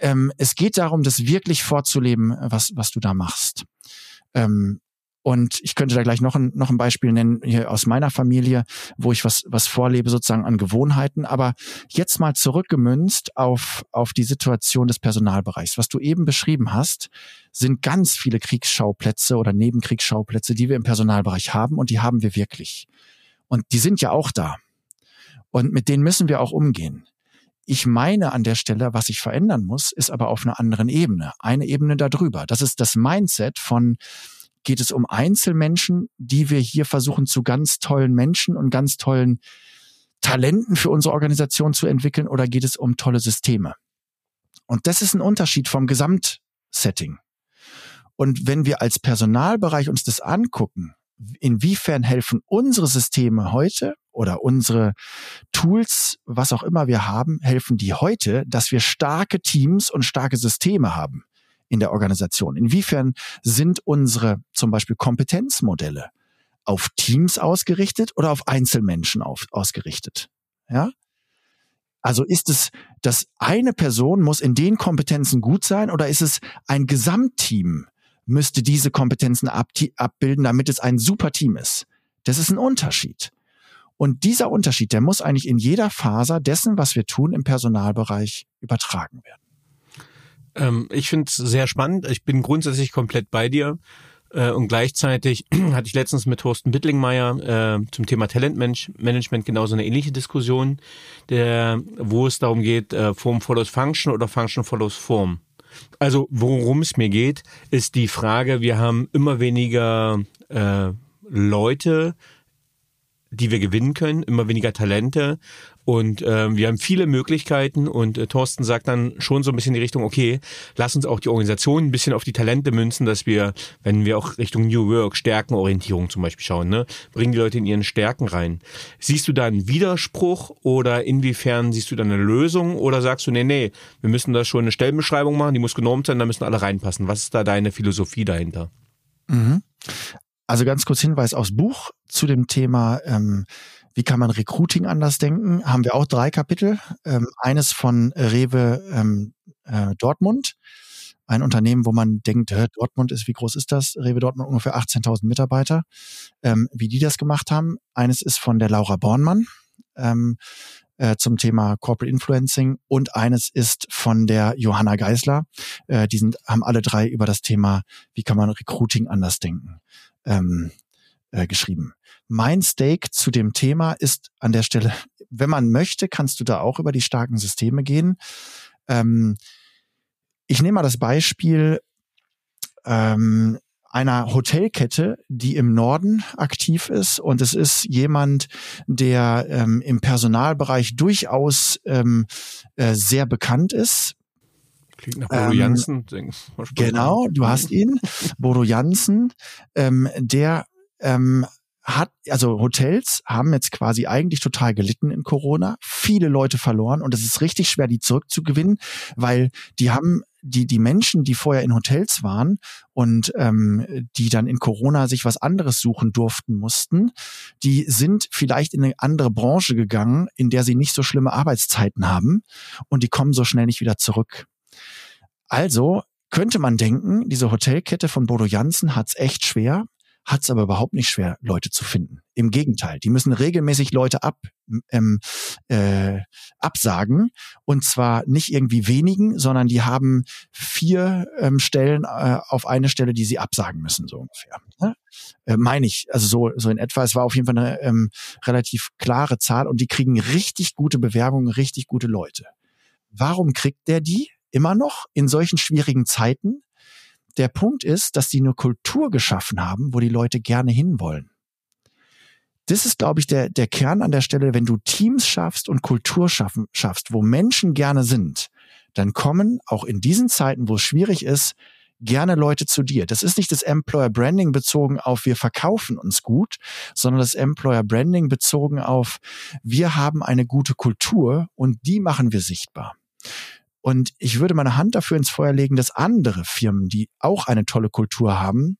ähm, es geht darum, das wirklich vorzuleben, was was du da machst. Ähm, und ich könnte da gleich noch ein, noch ein Beispiel nennen hier aus meiner Familie, wo ich was, was vorlebe sozusagen an Gewohnheiten. Aber jetzt mal zurückgemünzt auf, auf die Situation des Personalbereichs. Was du eben beschrieben hast, sind ganz viele Kriegsschauplätze oder Nebenkriegsschauplätze, die wir im Personalbereich haben und die haben wir wirklich. Und die sind ja auch da. Und mit denen müssen wir auch umgehen. Ich meine an der Stelle, was ich verändern muss, ist aber auf einer anderen Ebene. Eine Ebene darüber. Das ist das Mindset von, Geht es um Einzelmenschen, die wir hier versuchen zu ganz tollen Menschen und ganz tollen Talenten für unsere Organisation zu entwickeln oder geht es um tolle Systeme? Und das ist ein Unterschied vom Gesamtsetting. Und wenn wir als Personalbereich uns das angucken, inwiefern helfen unsere Systeme heute oder unsere Tools, was auch immer wir haben, helfen die heute, dass wir starke Teams und starke Systeme haben in der Organisation? Inwiefern sind unsere zum Beispiel Kompetenzmodelle auf Teams ausgerichtet oder auf Einzelmenschen auf, ausgerichtet? Ja? Also ist es, dass eine Person muss in den Kompetenzen gut sein oder ist es ein Gesamtteam müsste diese Kompetenzen ab, abbilden, damit es ein super Team ist? Das ist ein Unterschied. Und dieser Unterschied, der muss eigentlich in jeder Faser dessen, was wir tun, im Personalbereich übertragen werden. Ähm, ich finde es sehr spannend. Ich bin grundsätzlich komplett bei dir. Äh, und gleichzeitig hatte ich letztens mit Thorsten Bittlingmeier äh, zum Thema Talentmanagement genauso eine ähnliche Diskussion, der, wo es darum geht, äh, Form follows Function oder Function follows Form. Also worum es mir geht, ist die Frage, wir haben immer weniger äh, Leute, die wir gewinnen können, immer weniger Talente und ähm, wir haben viele Möglichkeiten und äh, Thorsten sagt dann schon so ein bisschen in die Richtung, okay, lass uns auch die Organisation ein bisschen auf die Talente münzen, dass wir, wenn wir auch Richtung New Work, Stärkenorientierung zum Beispiel schauen, ne, bringen die Leute in ihren Stärken rein. Siehst du da einen Widerspruch oder inwiefern siehst du da eine Lösung oder sagst du, nee, nee, wir müssen da schon eine Stellenbeschreibung machen, die muss genormt sein, da müssen alle reinpassen. Was ist da deine Philosophie dahinter? Mhm. Also ganz kurz Hinweis aufs Buch zu dem Thema, ähm, wie kann man Recruiting anders denken, haben wir auch drei Kapitel. Ähm, eines von Rewe ähm, äh, Dortmund, ein Unternehmen, wo man denkt, hä, Dortmund ist, wie groß ist das? Rewe Dortmund ungefähr 18.000 Mitarbeiter. Ähm, wie die das gemacht haben. Eines ist von der Laura Bornmann. Ähm, äh, zum Thema Corporate Influencing und eines ist von der Johanna Geisler. Äh, die sind, haben alle drei über das Thema, wie kann man Recruiting anders denken, ähm, äh, geschrieben. Mein Stake zu dem Thema ist an der Stelle, wenn man möchte, kannst du da auch über die starken Systeme gehen. Ähm, ich nehme mal das Beispiel ähm, einer Hotelkette, die im Norden aktiv ist und es ist jemand, der ähm, im Personalbereich durchaus ähm, äh, sehr bekannt ist. Klingt nach Bodo ähm, Jansen. Genau, du hast ihn, Bodo Jansen, ähm, der ähm, hat, also Hotels haben jetzt quasi eigentlich total gelitten in Corona, viele Leute verloren und es ist richtig schwer, die zurückzugewinnen, weil die haben die, die Menschen, die vorher in Hotels waren und ähm, die dann in Corona sich was anderes suchen durften mussten, die sind vielleicht in eine andere Branche gegangen, in der sie nicht so schlimme Arbeitszeiten haben und die kommen so schnell nicht wieder zurück. Also könnte man denken, diese Hotelkette von Bodo Jansen hat's echt schwer, hat es aber überhaupt nicht schwer, Leute zu finden. Im Gegenteil, die müssen regelmäßig Leute ab, ähm, äh, absagen und zwar nicht irgendwie wenigen, sondern die haben vier ähm, Stellen äh, auf eine Stelle, die sie absagen müssen, so ungefähr. Ne? Äh, Meine ich, also so, so in etwa. Es war auf jeden Fall eine ähm, relativ klare Zahl und die kriegen richtig gute Bewerbungen, richtig gute Leute. Warum kriegt der die immer noch in solchen schwierigen Zeiten? Der Punkt ist, dass die eine Kultur geschaffen haben, wo die Leute gerne hinwollen. Das ist, glaube ich, der, der Kern an der Stelle, wenn du Teams schaffst und Kultur schaffen, schaffst, wo Menschen gerne sind, dann kommen auch in diesen Zeiten, wo es schwierig ist, gerne Leute zu dir. Das ist nicht das Employer Branding bezogen auf wir verkaufen uns gut, sondern das Employer Branding bezogen auf wir haben eine gute Kultur und die machen wir sichtbar. Und ich würde meine Hand dafür ins Feuer legen, dass andere Firmen, die auch eine tolle Kultur haben,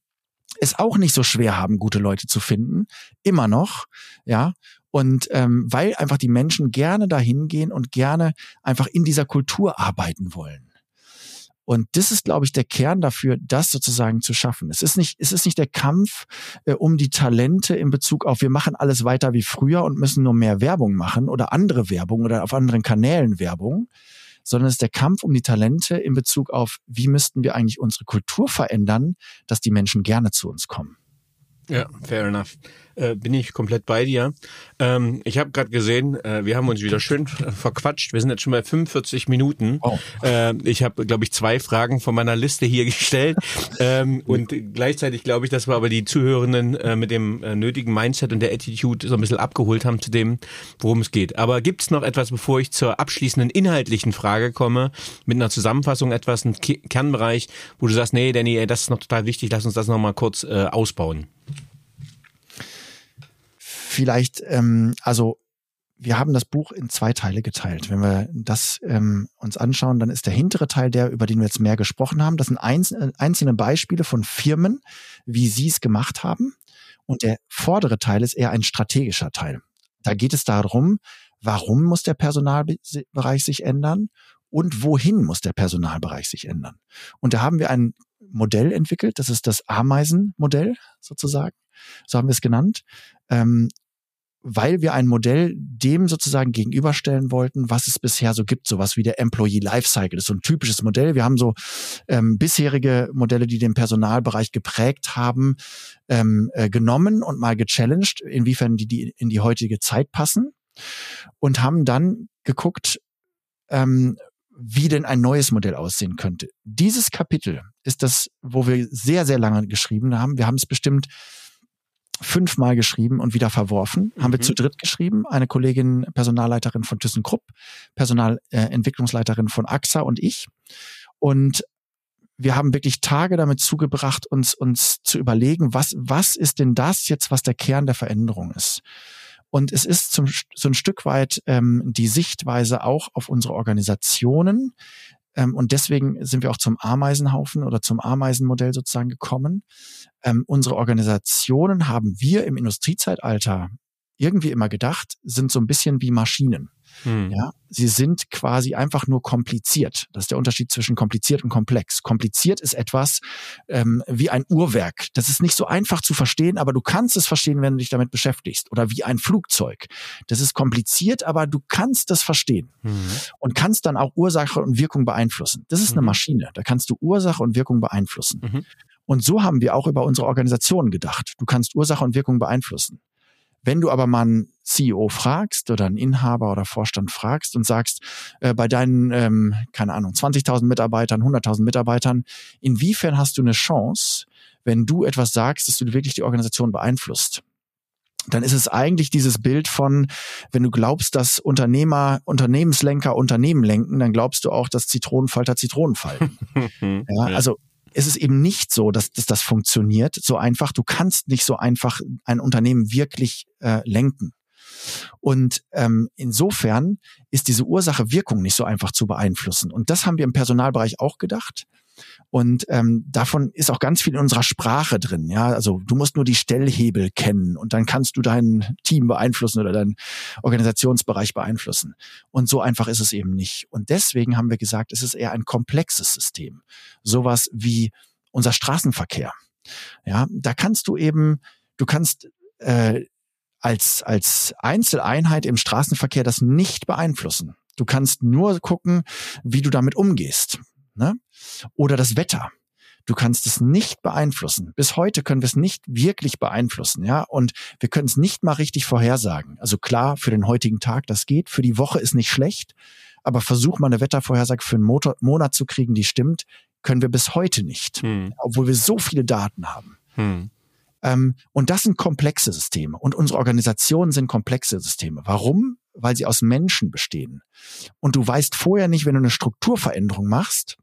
es auch nicht so schwer haben, gute Leute zu finden. Immer noch, ja. Und ähm, weil einfach die Menschen gerne dahin gehen und gerne einfach in dieser Kultur arbeiten wollen. Und das ist, glaube ich, der Kern dafür, das sozusagen zu schaffen. Es ist nicht, es ist nicht der Kampf äh, um die Talente in Bezug auf, wir machen alles weiter wie früher und müssen nur mehr Werbung machen oder andere Werbung oder auf anderen Kanälen Werbung, sondern es ist der Kampf um die Talente in Bezug auf, wie müssten wir eigentlich unsere Kultur verändern, dass die Menschen gerne zu uns kommen. Ja, fair enough. Äh, bin ich komplett bei dir. Ähm, ich habe gerade gesehen, äh, wir haben uns wieder schön verquatscht. Wir sind jetzt schon bei 45 Minuten. Oh. Äh, ich habe, glaube ich, zwei Fragen von meiner Liste hier gestellt. ähm, und gleichzeitig glaube ich, dass wir aber die Zuhörenden äh, mit dem äh, nötigen Mindset und der Attitude so ein bisschen abgeholt haben zu dem, worum es geht. Aber gibt es noch etwas, bevor ich zur abschließenden inhaltlichen Frage komme, mit einer Zusammenfassung etwas, ein Kernbereich, wo du sagst, nee, Danny, ey, das ist noch total wichtig, lass uns das nochmal kurz äh, ausbauen vielleicht, ähm, also wir haben das Buch in zwei Teile geteilt. Wenn wir das ähm, uns anschauen, dann ist der hintere Teil der, über den wir jetzt mehr gesprochen haben. Das sind einzelne, einzelne Beispiele von Firmen, wie sie es gemacht haben. Und der vordere Teil ist eher ein strategischer Teil. Da geht es darum, warum muss der Personalbereich sich ändern und wohin muss der Personalbereich sich ändern. Und da haben wir ein Modell entwickelt, das ist das Ameisenmodell sozusagen, so haben wir es genannt. Ähm, weil wir ein Modell dem sozusagen gegenüberstellen wollten, was es bisher so gibt, sowas wie der Employee Lifecycle. Das ist so ein typisches Modell. Wir haben so ähm, bisherige Modelle, die den Personalbereich geprägt haben, ähm, äh, genommen und mal gechallenged, inwiefern die, die in die heutige Zeit passen und haben dann geguckt, ähm, wie denn ein neues Modell aussehen könnte. Dieses Kapitel ist das, wo wir sehr, sehr lange geschrieben haben. Wir haben es bestimmt fünfmal geschrieben und wieder verworfen. Mhm. Haben wir mhm. zu dritt geschrieben. Eine Kollegin, Personalleiterin von ThyssenKrupp, Personalentwicklungsleiterin äh, von AXA und ich. Und wir haben wirklich Tage damit zugebracht, uns, uns zu überlegen, was, was ist denn das jetzt, was der Kern der Veränderung ist? Und es ist zum, so ein Stück weit ähm, die Sichtweise auch auf unsere Organisationen, ähm, und deswegen sind wir auch zum Ameisenhaufen oder zum Ameisenmodell sozusagen gekommen. Ähm, unsere Organisationen haben wir im Industriezeitalter irgendwie immer gedacht, sind so ein bisschen wie Maschinen. Hm. Ja, sie sind quasi einfach nur kompliziert. Das ist der Unterschied zwischen kompliziert und komplex. Kompliziert ist etwas ähm, wie ein Uhrwerk. Das ist nicht so einfach zu verstehen, aber du kannst es verstehen, wenn du dich damit beschäftigst. Oder wie ein Flugzeug. Das ist kompliziert, aber du kannst es verstehen hm. und kannst dann auch Ursache und Wirkung beeinflussen. Das ist mhm. eine Maschine. Da kannst du Ursache und Wirkung beeinflussen. Mhm. Und so haben wir auch über unsere Organisation gedacht. Du kannst Ursache und Wirkung beeinflussen. Wenn du aber mal einen CEO fragst oder einen Inhaber oder Vorstand fragst und sagst, äh, bei deinen, ähm, keine Ahnung, 20.000 Mitarbeitern, 100.000 Mitarbeitern, inwiefern hast du eine Chance, wenn du etwas sagst, dass du wirklich die Organisation beeinflusst? dann ist es eigentlich dieses Bild von, wenn du glaubst, dass Unternehmer, Unternehmenslenker Unternehmen lenken, dann glaubst du auch, dass Zitronenfalter Zitronen falten. ja, also es ist eben nicht so, dass, dass das funktioniert so einfach. Du kannst nicht so einfach ein Unternehmen wirklich äh, lenken. Und ähm, insofern ist diese Ursache-Wirkung nicht so einfach zu beeinflussen. Und das haben wir im Personalbereich auch gedacht. Und ähm, davon ist auch ganz viel in unserer Sprache drin. Ja, also du musst nur die Stellhebel kennen und dann kannst du dein Team beeinflussen oder deinen Organisationsbereich beeinflussen. Und so einfach ist es eben nicht. Und deswegen haben wir gesagt, es ist eher ein komplexes System. Sowas wie unser Straßenverkehr. Ja, da kannst du eben, du kannst äh, als als Einzeleinheit im Straßenverkehr das nicht beeinflussen. Du kannst nur gucken, wie du damit umgehst. Ne? Oder das Wetter. Du kannst es nicht beeinflussen. Bis heute können wir es nicht wirklich beeinflussen, ja. Und wir können es nicht mal richtig vorhersagen. Also klar, für den heutigen Tag, das geht. Für die Woche ist nicht schlecht. Aber versuch mal eine Wettervorhersage für einen Motor, Monat zu kriegen, die stimmt, können wir bis heute nicht. Hm. Obwohl wir so viele Daten haben. Hm. Ähm, und das sind komplexe Systeme. Und unsere Organisationen sind komplexe Systeme. Warum? Weil sie aus Menschen bestehen. Und du weißt vorher nicht, wenn du eine Strukturveränderung machst,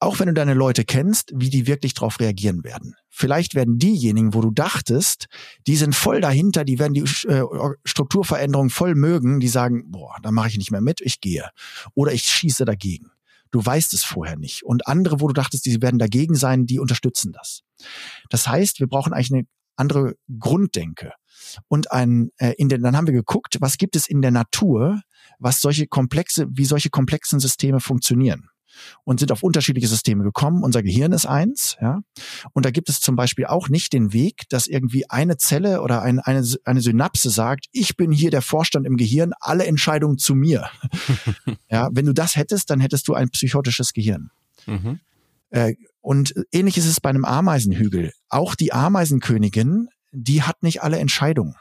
auch wenn du deine Leute kennst, wie die wirklich darauf reagieren werden. Vielleicht werden diejenigen, wo du dachtest, die sind voll dahinter, die werden die äh, Strukturveränderung voll mögen, die sagen, boah, da mache ich nicht mehr mit, ich gehe. Oder ich schieße dagegen. Du weißt es vorher nicht. Und andere, wo du dachtest, die werden dagegen sein, die unterstützen das. Das heißt, wir brauchen eigentlich eine andere Grunddenke. Und ein, äh, in den, dann haben wir geguckt, was gibt es in der Natur, was solche komplexe, wie solche komplexen Systeme funktionieren und sind auf unterschiedliche Systeme gekommen. Unser Gehirn ist eins, ja. Und da gibt es zum Beispiel auch nicht den Weg, dass irgendwie eine Zelle oder ein, eine, eine Synapse sagt, ich bin hier der Vorstand im Gehirn, alle Entscheidungen zu mir. ja, wenn du das hättest, dann hättest du ein psychotisches Gehirn. Mhm. Äh, und ähnlich ist es bei einem Ameisenhügel. Auch die Ameisenkönigin, die hat nicht alle Entscheidungen.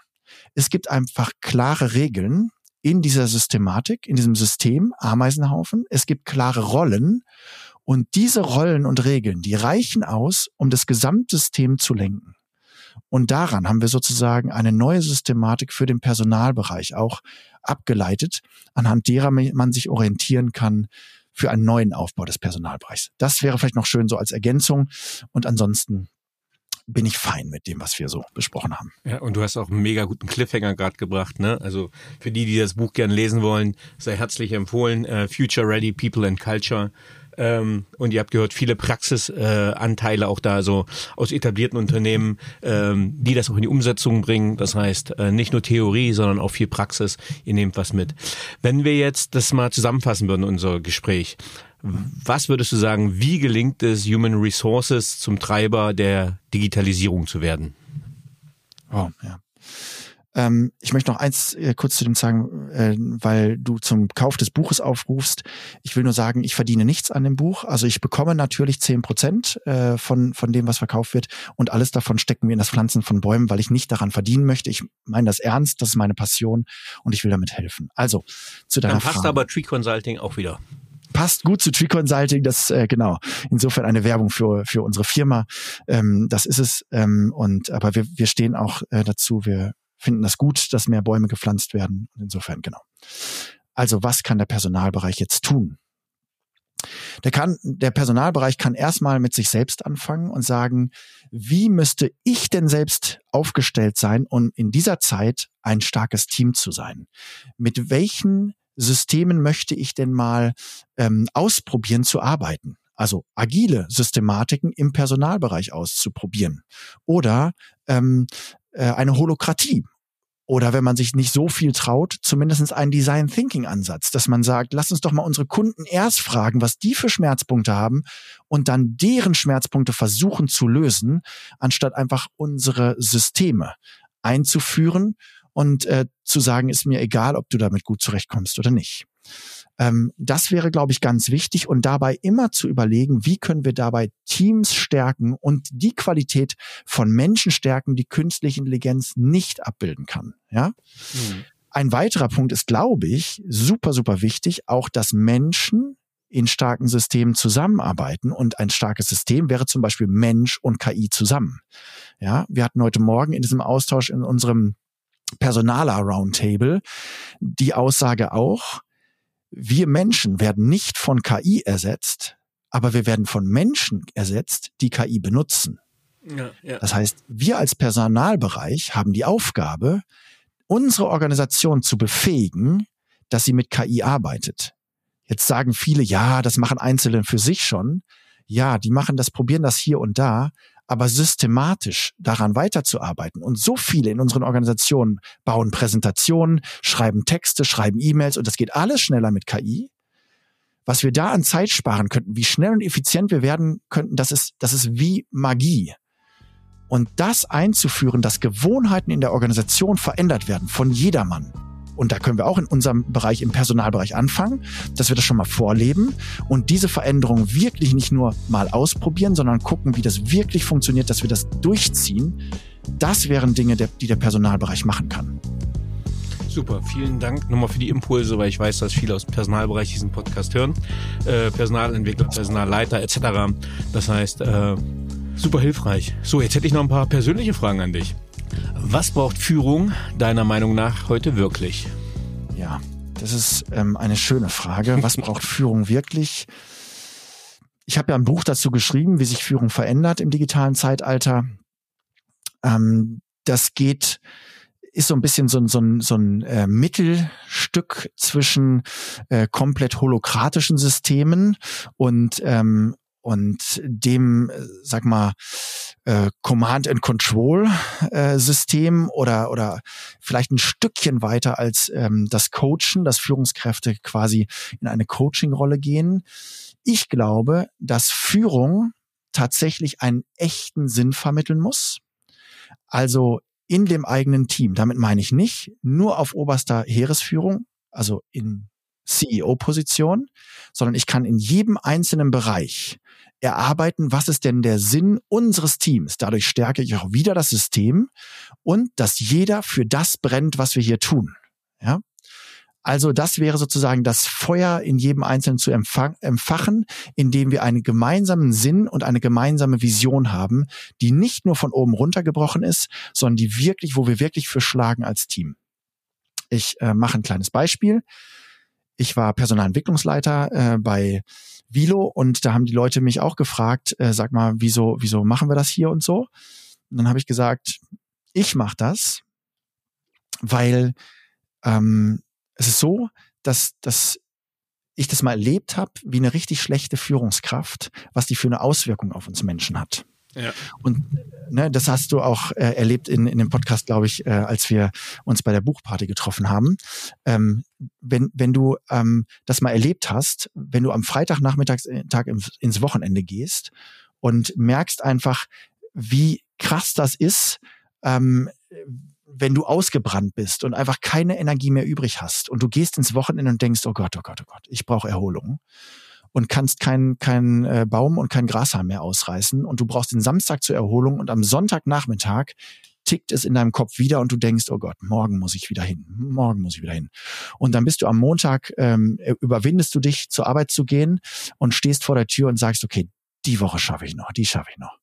Es gibt einfach klare Regeln, in dieser Systematik, in diesem System Ameisenhaufen. Es gibt klare Rollen und diese Rollen und Regeln, die reichen aus, um das Gesamtsystem zu lenken. Und daran haben wir sozusagen eine neue Systematik für den Personalbereich auch abgeleitet, anhand derer man sich orientieren kann für einen neuen Aufbau des Personalbereichs. Das wäre vielleicht noch schön so als Ergänzung. Und ansonsten bin ich fein mit dem, was wir so besprochen haben. Ja, und du hast auch einen mega guten Cliffhanger gerade gebracht, ne? Also für die, die das Buch gerne lesen wollen, sei herzlich empfohlen. Uh, Future Ready People and Culture. Ähm, und ihr habt gehört, viele Praxisanteile äh, auch da, so aus etablierten Unternehmen, ähm, die das auch in die Umsetzung bringen. Das heißt, äh, nicht nur Theorie, sondern auch viel Praxis. Ihr nehmt was mit. Wenn wir jetzt das mal zusammenfassen würden, unser Gespräch, was würdest du sagen, wie gelingt es Human Resources zum Treiber der Digitalisierung zu werden? Oh, ja. Ähm, ich möchte noch eins äh, kurz zu dem sagen, äh, weil du zum Kauf des Buches aufrufst. Ich will nur sagen, ich verdiene nichts an dem Buch. Also ich bekomme natürlich zehn Prozent äh, von, von dem, was verkauft wird. Und alles davon stecken wir in das Pflanzen von Bäumen, weil ich nicht daran verdienen möchte. Ich meine das ernst, das ist meine Passion und ich will damit helfen. Also zu deiner Dann passt Frage. aber Tree Consulting auch wieder passt gut zu Tree Consulting. Das äh, genau. Insofern eine Werbung für für unsere Firma. Ähm, das ist es. Ähm, und aber wir wir stehen auch äh, dazu. Wir finden das gut, dass mehr Bäume gepflanzt werden. insofern genau. Also was kann der Personalbereich jetzt tun? Der kann, der Personalbereich kann erstmal mit sich selbst anfangen und sagen, wie müsste ich denn selbst aufgestellt sein, um in dieser Zeit ein starkes Team zu sein? Mit welchen Systemen möchte ich denn mal ähm, ausprobieren zu arbeiten? Also agile Systematiken im Personalbereich auszuprobieren oder ähm, äh, eine Holokratie. Oder wenn man sich nicht so viel traut, zumindest einen Design Thinking Ansatz, dass man sagt, lass uns doch mal unsere Kunden erst fragen, was die für Schmerzpunkte haben und dann deren Schmerzpunkte versuchen zu lösen, anstatt einfach unsere Systeme einzuführen und äh, zu sagen, ist mir egal, ob du damit gut zurechtkommst oder nicht. Ähm, das wäre, glaube ich, ganz wichtig und dabei immer zu überlegen, wie können wir dabei Teams stärken und die Qualität von Menschen stärken, die künstliche Intelligenz nicht abbilden kann. Ja. Mhm. Ein weiterer Punkt ist, glaube ich, super, super wichtig, auch dass Menschen in starken Systemen zusammenarbeiten und ein starkes System wäre zum Beispiel Mensch und KI zusammen. Ja, wir hatten heute Morgen in diesem Austausch in unserem Personaler Roundtable die Aussage auch, wir Menschen werden nicht von KI ersetzt, aber wir werden von Menschen ersetzt, die KI benutzen. Ja, ja. Das heißt, wir als Personalbereich haben die Aufgabe, unsere Organisation zu befähigen, dass sie mit KI arbeitet. Jetzt sagen viele, ja, das machen Einzelne für sich schon. Ja, die machen das, probieren das hier und da, aber systematisch daran weiterzuarbeiten. Und so viele in unseren Organisationen bauen Präsentationen, schreiben Texte, schreiben E-Mails und das geht alles schneller mit KI. Was wir da an Zeit sparen könnten, wie schnell und effizient wir werden könnten, das ist, das ist wie Magie. Und das einzuführen, dass Gewohnheiten in der Organisation verändert werden von jedermann. Und da können wir auch in unserem Bereich, im Personalbereich anfangen, dass wir das schon mal vorleben und diese Veränderung wirklich nicht nur mal ausprobieren, sondern gucken, wie das wirklich funktioniert, dass wir das durchziehen. Das wären Dinge, die der Personalbereich machen kann. Super, vielen Dank nochmal für die Impulse, weil ich weiß, dass viele aus dem Personalbereich diesen Podcast hören. Äh, Personalentwickler, Personalleiter etc. Das heißt, äh, super hilfreich. So, jetzt hätte ich noch ein paar persönliche Fragen an dich. Was braucht Führung deiner Meinung nach heute wirklich? Ja, das ist ähm, eine schöne Frage. Was braucht Führung wirklich? Ich habe ja ein Buch dazu geschrieben, wie sich Führung verändert im digitalen Zeitalter. Ähm, das geht ist so ein bisschen so, ein so ein, so ein äh, Mittelstück zwischen äh, komplett holokratischen Systemen und ähm, und dem, äh, sag mal, äh, Command and Control äh, System oder oder vielleicht ein Stückchen weiter als ähm, das Coachen, dass Führungskräfte quasi in eine Coaching-Rolle gehen. Ich glaube, dass Führung tatsächlich einen echten Sinn vermitteln muss. Also in dem eigenen Team. Damit meine ich nicht nur auf oberster Heeresführung, also in CEO-Position, sondern ich kann in jedem einzelnen Bereich erarbeiten, was ist denn der Sinn unseres Teams. Dadurch stärke ich auch wieder das System und dass jeder für das brennt, was wir hier tun. Ja? Also das wäre sozusagen das Feuer in jedem Einzelnen zu empfachen, indem wir einen gemeinsamen Sinn und eine gemeinsame Vision haben, die nicht nur von oben runtergebrochen ist, sondern die wirklich, wo wir wirklich für schlagen als Team. Ich äh, mache ein kleines Beispiel. Ich war Personalentwicklungsleiter äh, bei Vilo und da haben die Leute mich auch gefragt, äh, sag mal, wieso, wieso machen wir das hier und so? Und dann habe ich gesagt, ich mache das, weil ähm, es ist so, dass, dass ich das mal erlebt habe, wie eine richtig schlechte Führungskraft, was die für eine Auswirkung auf uns Menschen hat. Ja. Und ne, das hast du auch äh, erlebt in, in dem Podcast, glaube ich, äh, als wir uns bei der Buchparty getroffen haben. Ähm, wenn, wenn du ähm, das mal erlebt hast, wenn du am Freitagnachmittag äh, Tag ins Wochenende gehst und merkst einfach, wie krass das ist, ähm, wenn du ausgebrannt bist und einfach keine Energie mehr übrig hast und du gehst ins Wochenende und denkst, oh Gott, oh Gott, oh Gott, ich brauche Erholung und kannst keinen kein, äh, Baum und kein Grashalm mehr ausreißen und du brauchst den Samstag zur Erholung und am Sonntagnachmittag tickt es in deinem Kopf wieder und du denkst, oh Gott, morgen muss ich wieder hin, morgen muss ich wieder hin. Und dann bist du am Montag, ähm, überwindest du dich, zur Arbeit zu gehen und stehst vor der Tür und sagst, okay, die Woche schaffe ich noch, die schaffe ich noch.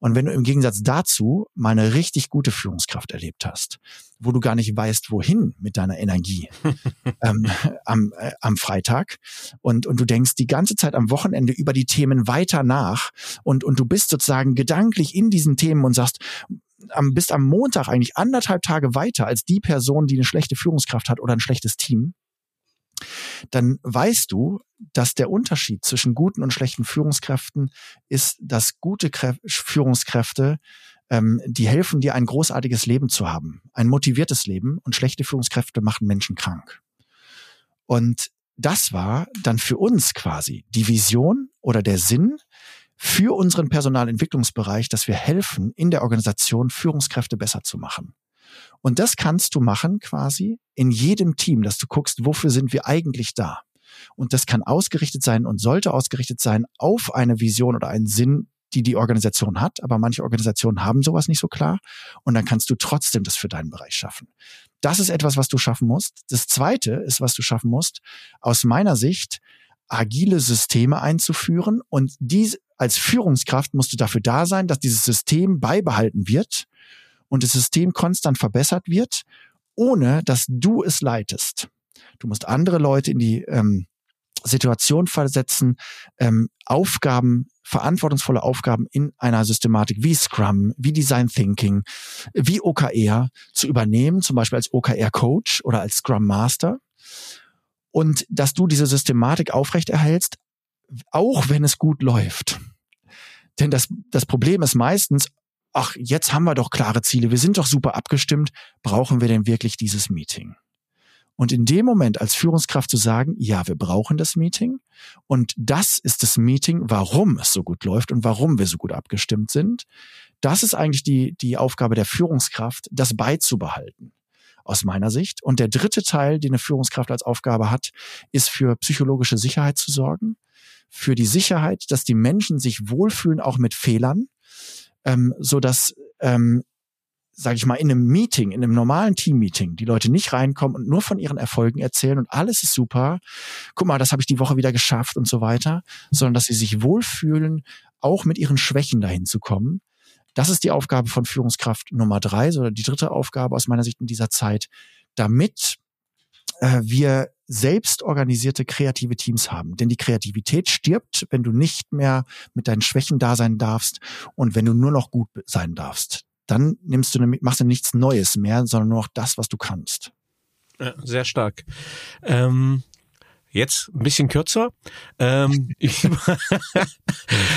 Und wenn du im Gegensatz dazu mal eine richtig gute Führungskraft erlebt hast, wo du gar nicht weißt, wohin mit deiner Energie ähm, am, äh, am Freitag und, und du denkst die ganze Zeit am Wochenende über die Themen weiter nach und, und du bist sozusagen gedanklich in diesen Themen und sagst, am, bist am Montag eigentlich anderthalb Tage weiter als die Person, die eine schlechte Führungskraft hat oder ein schlechtes Team, dann weißt du, dass der Unterschied zwischen guten und schlechten Führungskräften ist, dass gute Krä Führungskräfte ähm, die helfen dir ein großartiges Leben zu haben, ein motiviertes Leben und schlechte Führungskräfte machen Menschen krank. Und das war dann für uns quasi die Vision oder der Sinn für unseren Personalentwicklungsbereich, dass wir helfen, in der Organisation Führungskräfte besser zu machen. Und das kannst du machen quasi in jedem Team, dass du guckst, wofür sind wir eigentlich da? Und das kann ausgerichtet sein und sollte ausgerichtet sein auf eine Vision oder einen Sinn, die die Organisation hat. Aber manche Organisationen haben sowas nicht so klar. Und dann kannst du trotzdem das für deinen Bereich schaffen. Das ist etwas, was du schaffen musst. Das zweite ist, was du schaffen musst, aus meiner Sicht, agile Systeme einzuführen. Und dies als Führungskraft musst du dafür da sein, dass dieses System beibehalten wird und das System konstant verbessert wird, ohne dass du es leitest. Du musst andere Leute in die ähm, Situation versetzen, ähm, Aufgaben, verantwortungsvolle Aufgaben in einer Systematik wie Scrum, wie Design Thinking, wie OKR zu übernehmen, zum Beispiel als OKR-Coach oder als Scrum Master. Und dass du diese Systematik aufrechterhältst, auch wenn es gut läuft. Denn das, das Problem ist meistens, ach, jetzt haben wir doch klare Ziele, wir sind doch super abgestimmt, brauchen wir denn wirklich dieses Meeting? Und in dem Moment als Führungskraft zu sagen, ja, wir brauchen das Meeting. Und das ist das Meeting, warum es so gut läuft und warum wir so gut abgestimmt sind, das ist eigentlich die, die Aufgabe der Führungskraft, das beizubehalten aus meiner Sicht. Und der dritte Teil, den eine Führungskraft als Aufgabe hat, ist für psychologische Sicherheit zu sorgen, für die Sicherheit, dass die Menschen sich wohlfühlen, auch mit Fehlern, ähm, so dass ähm, sage ich mal, in einem Meeting, in einem normalen Team-Meeting, die Leute nicht reinkommen und nur von ihren Erfolgen erzählen und alles ist super. Guck mal, das habe ich die Woche wieder geschafft und so weiter, sondern dass sie sich wohlfühlen, auch mit ihren Schwächen dahin zu kommen. Das ist die Aufgabe von Führungskraft Nummer drei, oder die dritte Aufgabe aus meiner Sicht in dieser Zeit, damit äh, wir selbst organisierte kreative Teams haben. Denn die Kreativität stirbt, wenn du nicht mehr mit deinen Schwächen da sein darfst und wenn du nur noch gut sein darfst dann nimmst du, machst du nichts Neues mehr, sondern nur noch das, was du kannst. Sehr stark. Ähm, Jetzt ein bisschen kürzer. Ähm, ich, du hast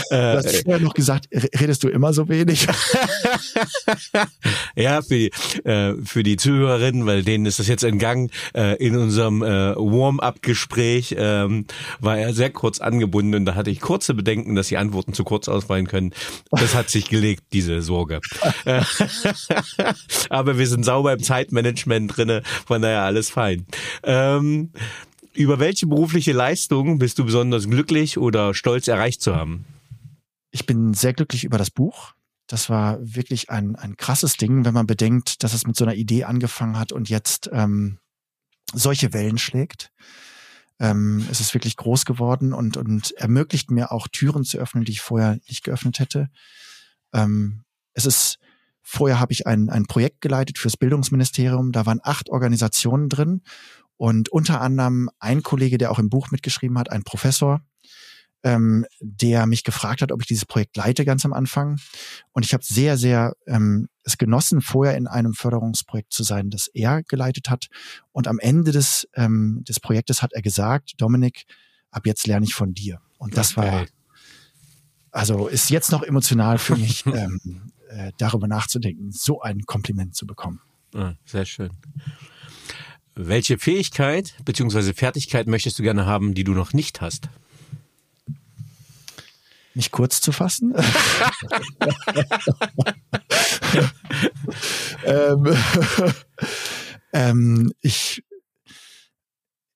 äh, vorher noch gesagt, redest du immer so wenig? ja, für die, äh, für die Zuhörerinnen, weil denen ist das jetzt entgangen, äh, in unserem äh, Warm-up-Gespräch ähm, war er sehr kurz angebunden und da hatte ich kurze Bedenken, dass die Antworten zu kurz ausfallen können. Das hat sich gelegt, diese Sorge. Aber wir sind sauber im Zeitmanagement drinne, von daher alles fein. Ähm, über welche berufliche Leistung bist du besonders glücklich oder stolz erreicht zu haben? Ich bin sehr glücklich über das Buch. Das war wirklich ein, ein krasses Ding, wenn man bedenkt, dass es mit so einer Idee angefangen hat und jetzt ähm, solche Wellen schlägt. Ähm, es ist wirklich groß geworden und, und ermöglicht mir auch Türen zu öffnen, die ich vorher nicht geöffnet hätte. Ähm, es ist, vorher habe ich ein, ein Projekt geleitet fürs Bildungsministerium. Da waren acht Organisationen drin und unter anderem ein Kollege, der auch im Buch mitgeschrieben hat, ein Professor, ähm, der mich gefragt hat, ob ich dieses Projekt leite ganz am Anfang. Und ich habe sehr, sehr ähm, es genossen, vorher in einem Förderungsprojekt zu sein, das er geleitet hat. Und am Ende des, ähm, des Projektes hat er gesagt, Dominik, ab jetzt lerne ich von dir. Und das war, also ist jetzt noch emotional für mich, ähm, äh, darüber nachzudenken, so ein Kompliment zu bekommen. Ah, sehr schön. Welche Fähigkeit bzw. Fertigkeit möchtest du gerne haben, die du noch nicht hast? Mich kurz zu fassen. ähm, ähm, ich,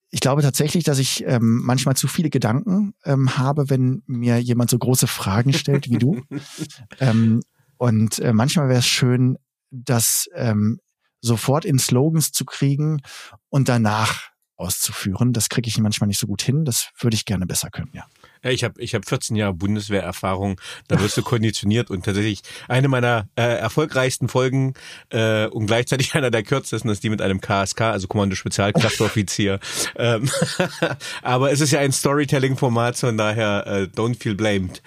ich glaube tatsächlich, dass ich ähm, manchmal zu viele Gedanken ähm, habe, wenn mir jemand so große Fragen stellt wie du. ähm, und äh, manchmal wäre es schön, dass ähm, sofort in Slogans zu kriegen und danach auszuführen. Das kriege ich manchmal nicht so gut hin. Das würde ich gerne besser können, ja. Ja, ich habe ich hab 14 Jahre Bundeswehrerfahrung, da wirst du konditioniert und tatsächlich eine meiner äh, erfolgreichsten Folgen äh, und gleichzeitig einer der kürzesten ist die mit einem KSK, also Kommando Spezialkraftoffizier. ähm, aber es ist ja ein Storytelling-Format, von daher äh, don't feel blamed.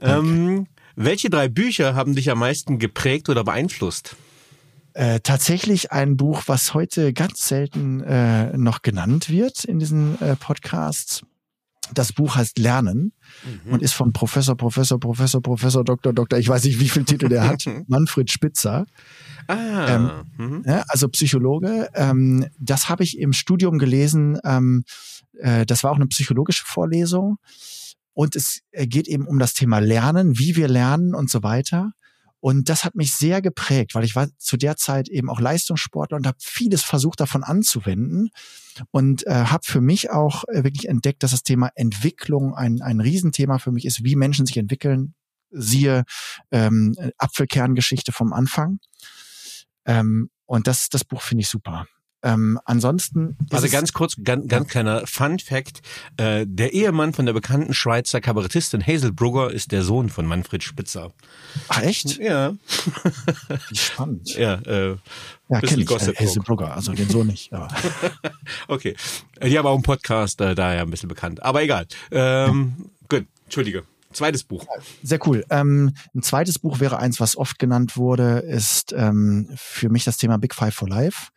Ähm, welche drei Bücher haben dich am meisten geprägt oder beeinflusst? Äh, tatsächlich ein Buch, was heute ganz selten äh, noch genannt wird in diesen äh, Podcasts. Das Buch heißt Lernen mhm. und ist von Professor, Professor, Professor, Professor, Doktor, Doktor, ich weiß nicht, wie viel Titel der hat, Manfred Spitzer. Ah, ähm, mhm. ja, also Psychologe. Ähm, das habe ich im Studium gelesen. Ähm, äh, das war auch eine psychologische Vorlesung. Und es äh, geht eben um das Thema Lernen, wie wir lernen und so weiter. Und das hat mich sehr geprägt, weil ich war zu der Zeit eben auch Leistungssportler und habe vieles versucht davon anzuwenden und äh, habe für mich auch äh, wirklich entdeckt, dass das Thema Entwicklung ein, ein Riesenthema für mich ist, wie Menschen sich entwickeln. Siehe ähm, Apfelkerngeschichte vom Anfang. Ähm, und das, das Buch finde ich super. Ähm, ansonsten. Also ganz kurz, ganz, ganz kleiner Fun Fact. Äh, der Ehemann von der bekannten Schweizer Kabarettistin Hazel Brugger ist der Sohn von Manfred Spitzer. Ach echt? Ja. Spannend. Ja, äh, Ja, kenne ich. Gossip Äh, Hazel Brugger, also den so nicht. Aber. okay. Die haben auch einen Podcast, äh, daher ein bisschen bekannt. Aber egal. Ähm, Gut, Entschuldige. Zweites Buch. Sehr cool. Ähm, ein zweites Buch wäre eins, was oft genannt wurde, ist ähm, für mich das Thema Big Five for Life,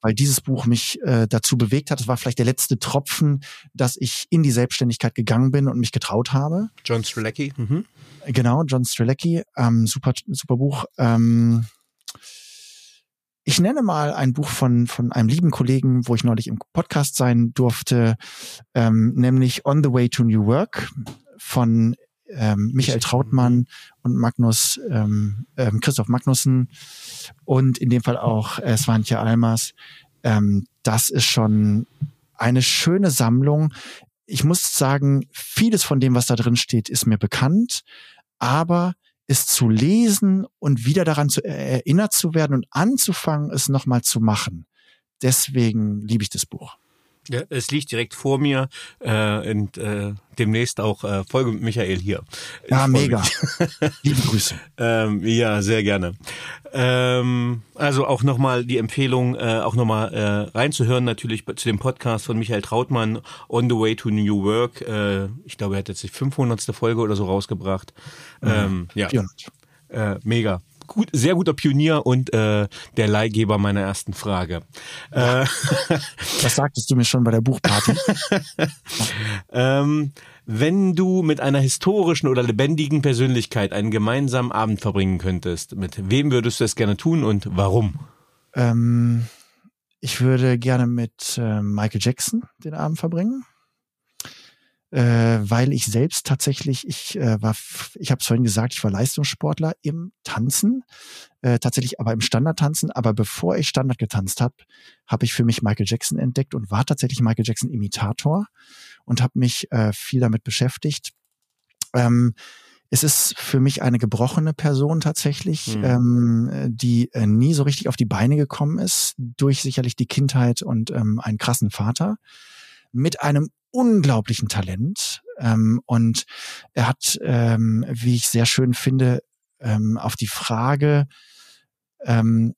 weil dieses Buch mich äh, dazu bewegt hat. Es war vielleicht der letzte Tropfen, dass ich in die Selbstständigkeit gegangen bin und mich getraut habe. John Strzelecki. Mhm. Genau, John Strzelecki, ähm, super, super Buch. Ähm, ich nenne mal ein Buch von, von einem lieben Kollegen, wo ich neulich im Podcast sein durfte, ähm, nämlich On the Way to New Work von ähm, Michael Trautmann und Magnus, ähm, ähm, Christoph Magnussen und in dem Fall auch äh, Svantje Almers. Ähm, das ist schon eine schöne Sammlung. Ich muss sagen, vieles von dem, was da drin steht, ist mir bekannt, aber es zu lesen und wieder daran zu erinnert zu werden und anzufangen, es nochmal zu machen. Deswegen liebe ich das Buch. Ja, es liegt direkt vor mir äh, und äh, demnächst auch äh, Folge mit Michael hier. Ja, freu mega. Liebe Grüße. Ähm, ja, sehr gerne. Ähm, also auch nochmal die Empfehlung, äh, auch nochmal äh, reinzuhören, natürlich zu dem Podcast von Michael Trautmann, On the Way to New Work. Äh, ich glaube, er hat jetzt die 500. Folge oder so rausgebracht. Ähm, ja, 400. äh, mega. Gut, sehr guter Pionier und äh, der Leihgeber meiner ersten Frage. Äh, Das sagtest du mir schon bei der Buchparty. ähm, wenn du mit einer historischen oder lebendigen Persönlichkeit einen gemeinsamen Abend verbringen könntest, mit wem würdest du das gerne tun und warum? ähm, ich würde gerne mit äh, Michael Jackson den Abend verbringen. Äh, weil ich selbst tatsächlich, ich äh, war, ich habe es vorhin gesagt, ich war Leistungssportler im Tanzen, äh, tatsächlich aber im Standardtanzen. Aber bevor ich Standard getanzt habe, habe ich für mich Michael Jackson entdeckt und war tatsächlich Michael Jackson Imitator und habe mich äh, viel damit beschäftigt. Ähm, es ist für mich eine gebrochene Person tatsächlich, Hm. ähm, äh, die äh, nie so richtig auf die Beine gekommen ist, durch sicherlich die Kindheit und ähm, einen krassen Vater, mit einem unglaublichen Talent. Ähm, und er hat, ähm, wie ich sehr schön finde, ähm, auf die Frage, ähm,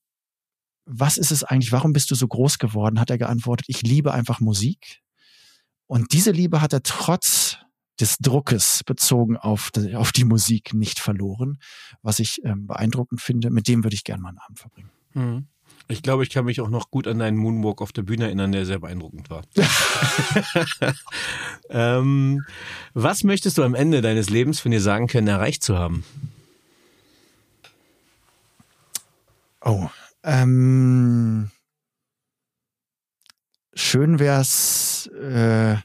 was ist es eigentlich, warum bist du so groß geworden, hat er geantwortet, ich liebe einfach Musik. Und diese Liebe hat er trotz des Druckes bezogen auf die, auf die Musik nicht verloren, was ich ähm, beeindruckend finde. Mit dem würde ich gerne mal einen Abend verbringen. Hm. Ich glaube, ich kann mich auch noch gut an deinen Moonwalk auf der Bühne erinnern, der sehr beeindruckend war. ähm, was möchtest du am Ende deines Lebens von dir sagen können, erreicht zu haben? Oh, ähm, schön wär's, äh,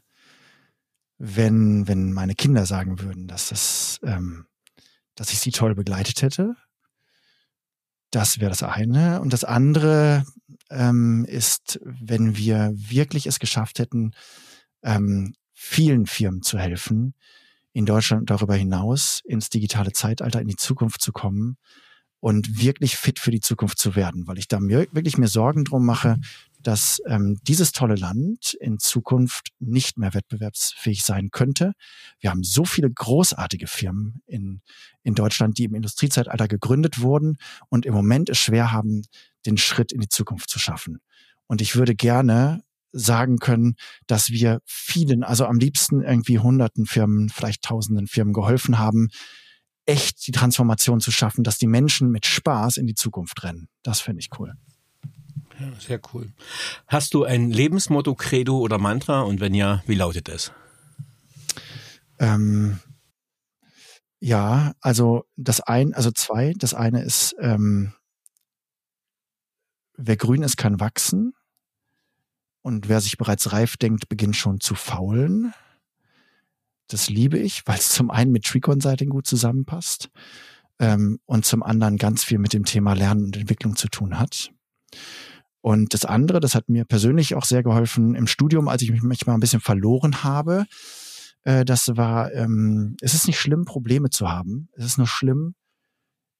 wenn wenn meine Kinder sagen würden, dass das, ähm, dass ich sie toll begleitet hätte. Das wäre das eine. Und das andere ähm, ist, wenn wir wirklich es geschafft hätten, ähm, vielen Firmen zu helfen, in Deutschland und darüber hinaus ins digitale Zeitalter, in die Zukunft zu kommen und wirklich fit für die Zukunft zu werden, weil ich da mir, wirklich mir Sorgen drum mache, dass ähm, dieses tolle Land in Zukunft nicht mehr wettbewerbsfähig sein könnte. Wir haben so viele großartige Firmen in, in Deutschland, die im Industriezeitalter gegründet wurden und im Moment es schwer haben, den Schritt in die Zukunft zu schaffen. Und ich würde gerne sagen können, dass wir vielen, also am liebsten irgendwie hunderten Firmen, vielleicht tausenden Firmen geholfen haben, echt die Transformation zu schaffen, dass die Menschen mit Spaß in die Zukunft rennen. Das finde ich cool. Ja, sehr cool. Hast du ein Lebensmotto, Credo oder Mantra? Und wenn ja, wie lautet es? Ähm, ja, also das ein, also zwei. Das eine ist, ähm, wer grün ist, kann wachsen. Und wer sich bereits reif denkt, beginnt schon zu faulen. Das liebe ich, weil es zum einen mit Tree Consulting gut zusammenpasst ähm, und zum anderen ganz viel mit dem Thema Lernen und Entwicklung zu tun hat. Und das andere, das hat mir persönlich auch sehr geholfen im Studium, als ich mich manchmal ein bisschen verloren habe. Äh, das war, ähm, es ist nicht schlimm, Probleme zu haben. Es ist nur schlimm,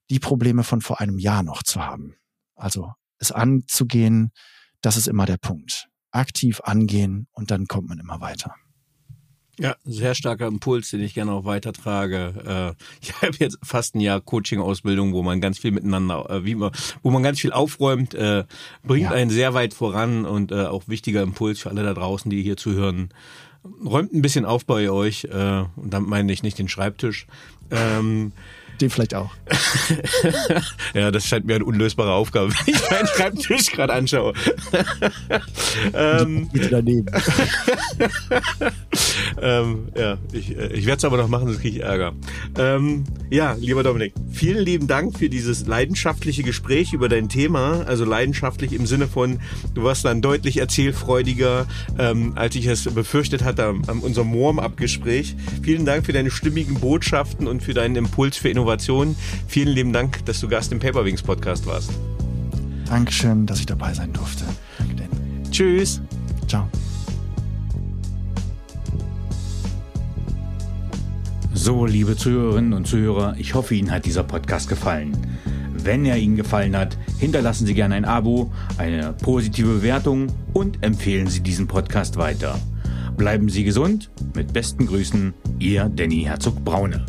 die Probleme von vor einem Jahr noch zu haben. Also es anzugehen, Das ist immer der Punkt. Aktiv angehen und dann kommt man immer weiter. Ja, sehr starker Impuls, den ich gerne auch weitertrage. Äh, ich habe jetzt fast ein Jahr Coaching-Ausbildung, wo man ganz viel miteinander, äh, wie man, wo man ganz viel aufräumt, äh, bringt ja. einen sehr weit voran und auch wichtiger Impuls für alle da draußen, die hier zuhören. Räumt ein bisschen auf bei euch und damit meine ich nicht den Schreibtisch. Den vielleicht auch. ja, das scheint mir eine unlösbare Aufgabe, wenn ich meinen Schreibtisch gerade anschaue. ähm, Bitte daneben. ähm, ja, ich, äh, ich werde es aber noch machen, sonst kriege ich Ärger. Ähm, ja, lieber Dominik, vielen lieben Dank für dieses leidenschaftliche Gespräch über dein Thema. Also leidenschaftlich im Sinne von, du warst dann deutlich erzählfreudiger, ähm, als ich es befürchtet hatte an unserem Warm-up-Gespräch. Vielen Dank für deine stimmigen Botschaften und für deinen Impuls für Innovation. Vielen lieben Dank, dass du Gast im Paperwings Podcast warst. Dankeschön, dass ich dabei sein durfte. Danke, denn. Tschüss. Ciao. So, liebe Zuhörerinnen und Zuhörer, ich hoffe, Ihnen hat dieser Podcast gefallen. Wenn er Ihnen gefallen hat, hinterlassen Sie gerne ein Abo, eine positive Bewertung und empfehlen Sie diesen Podcast weiter. Bleiben Sie gesund. Mit besten Grüßen, Ihr Danny Herzog Braune.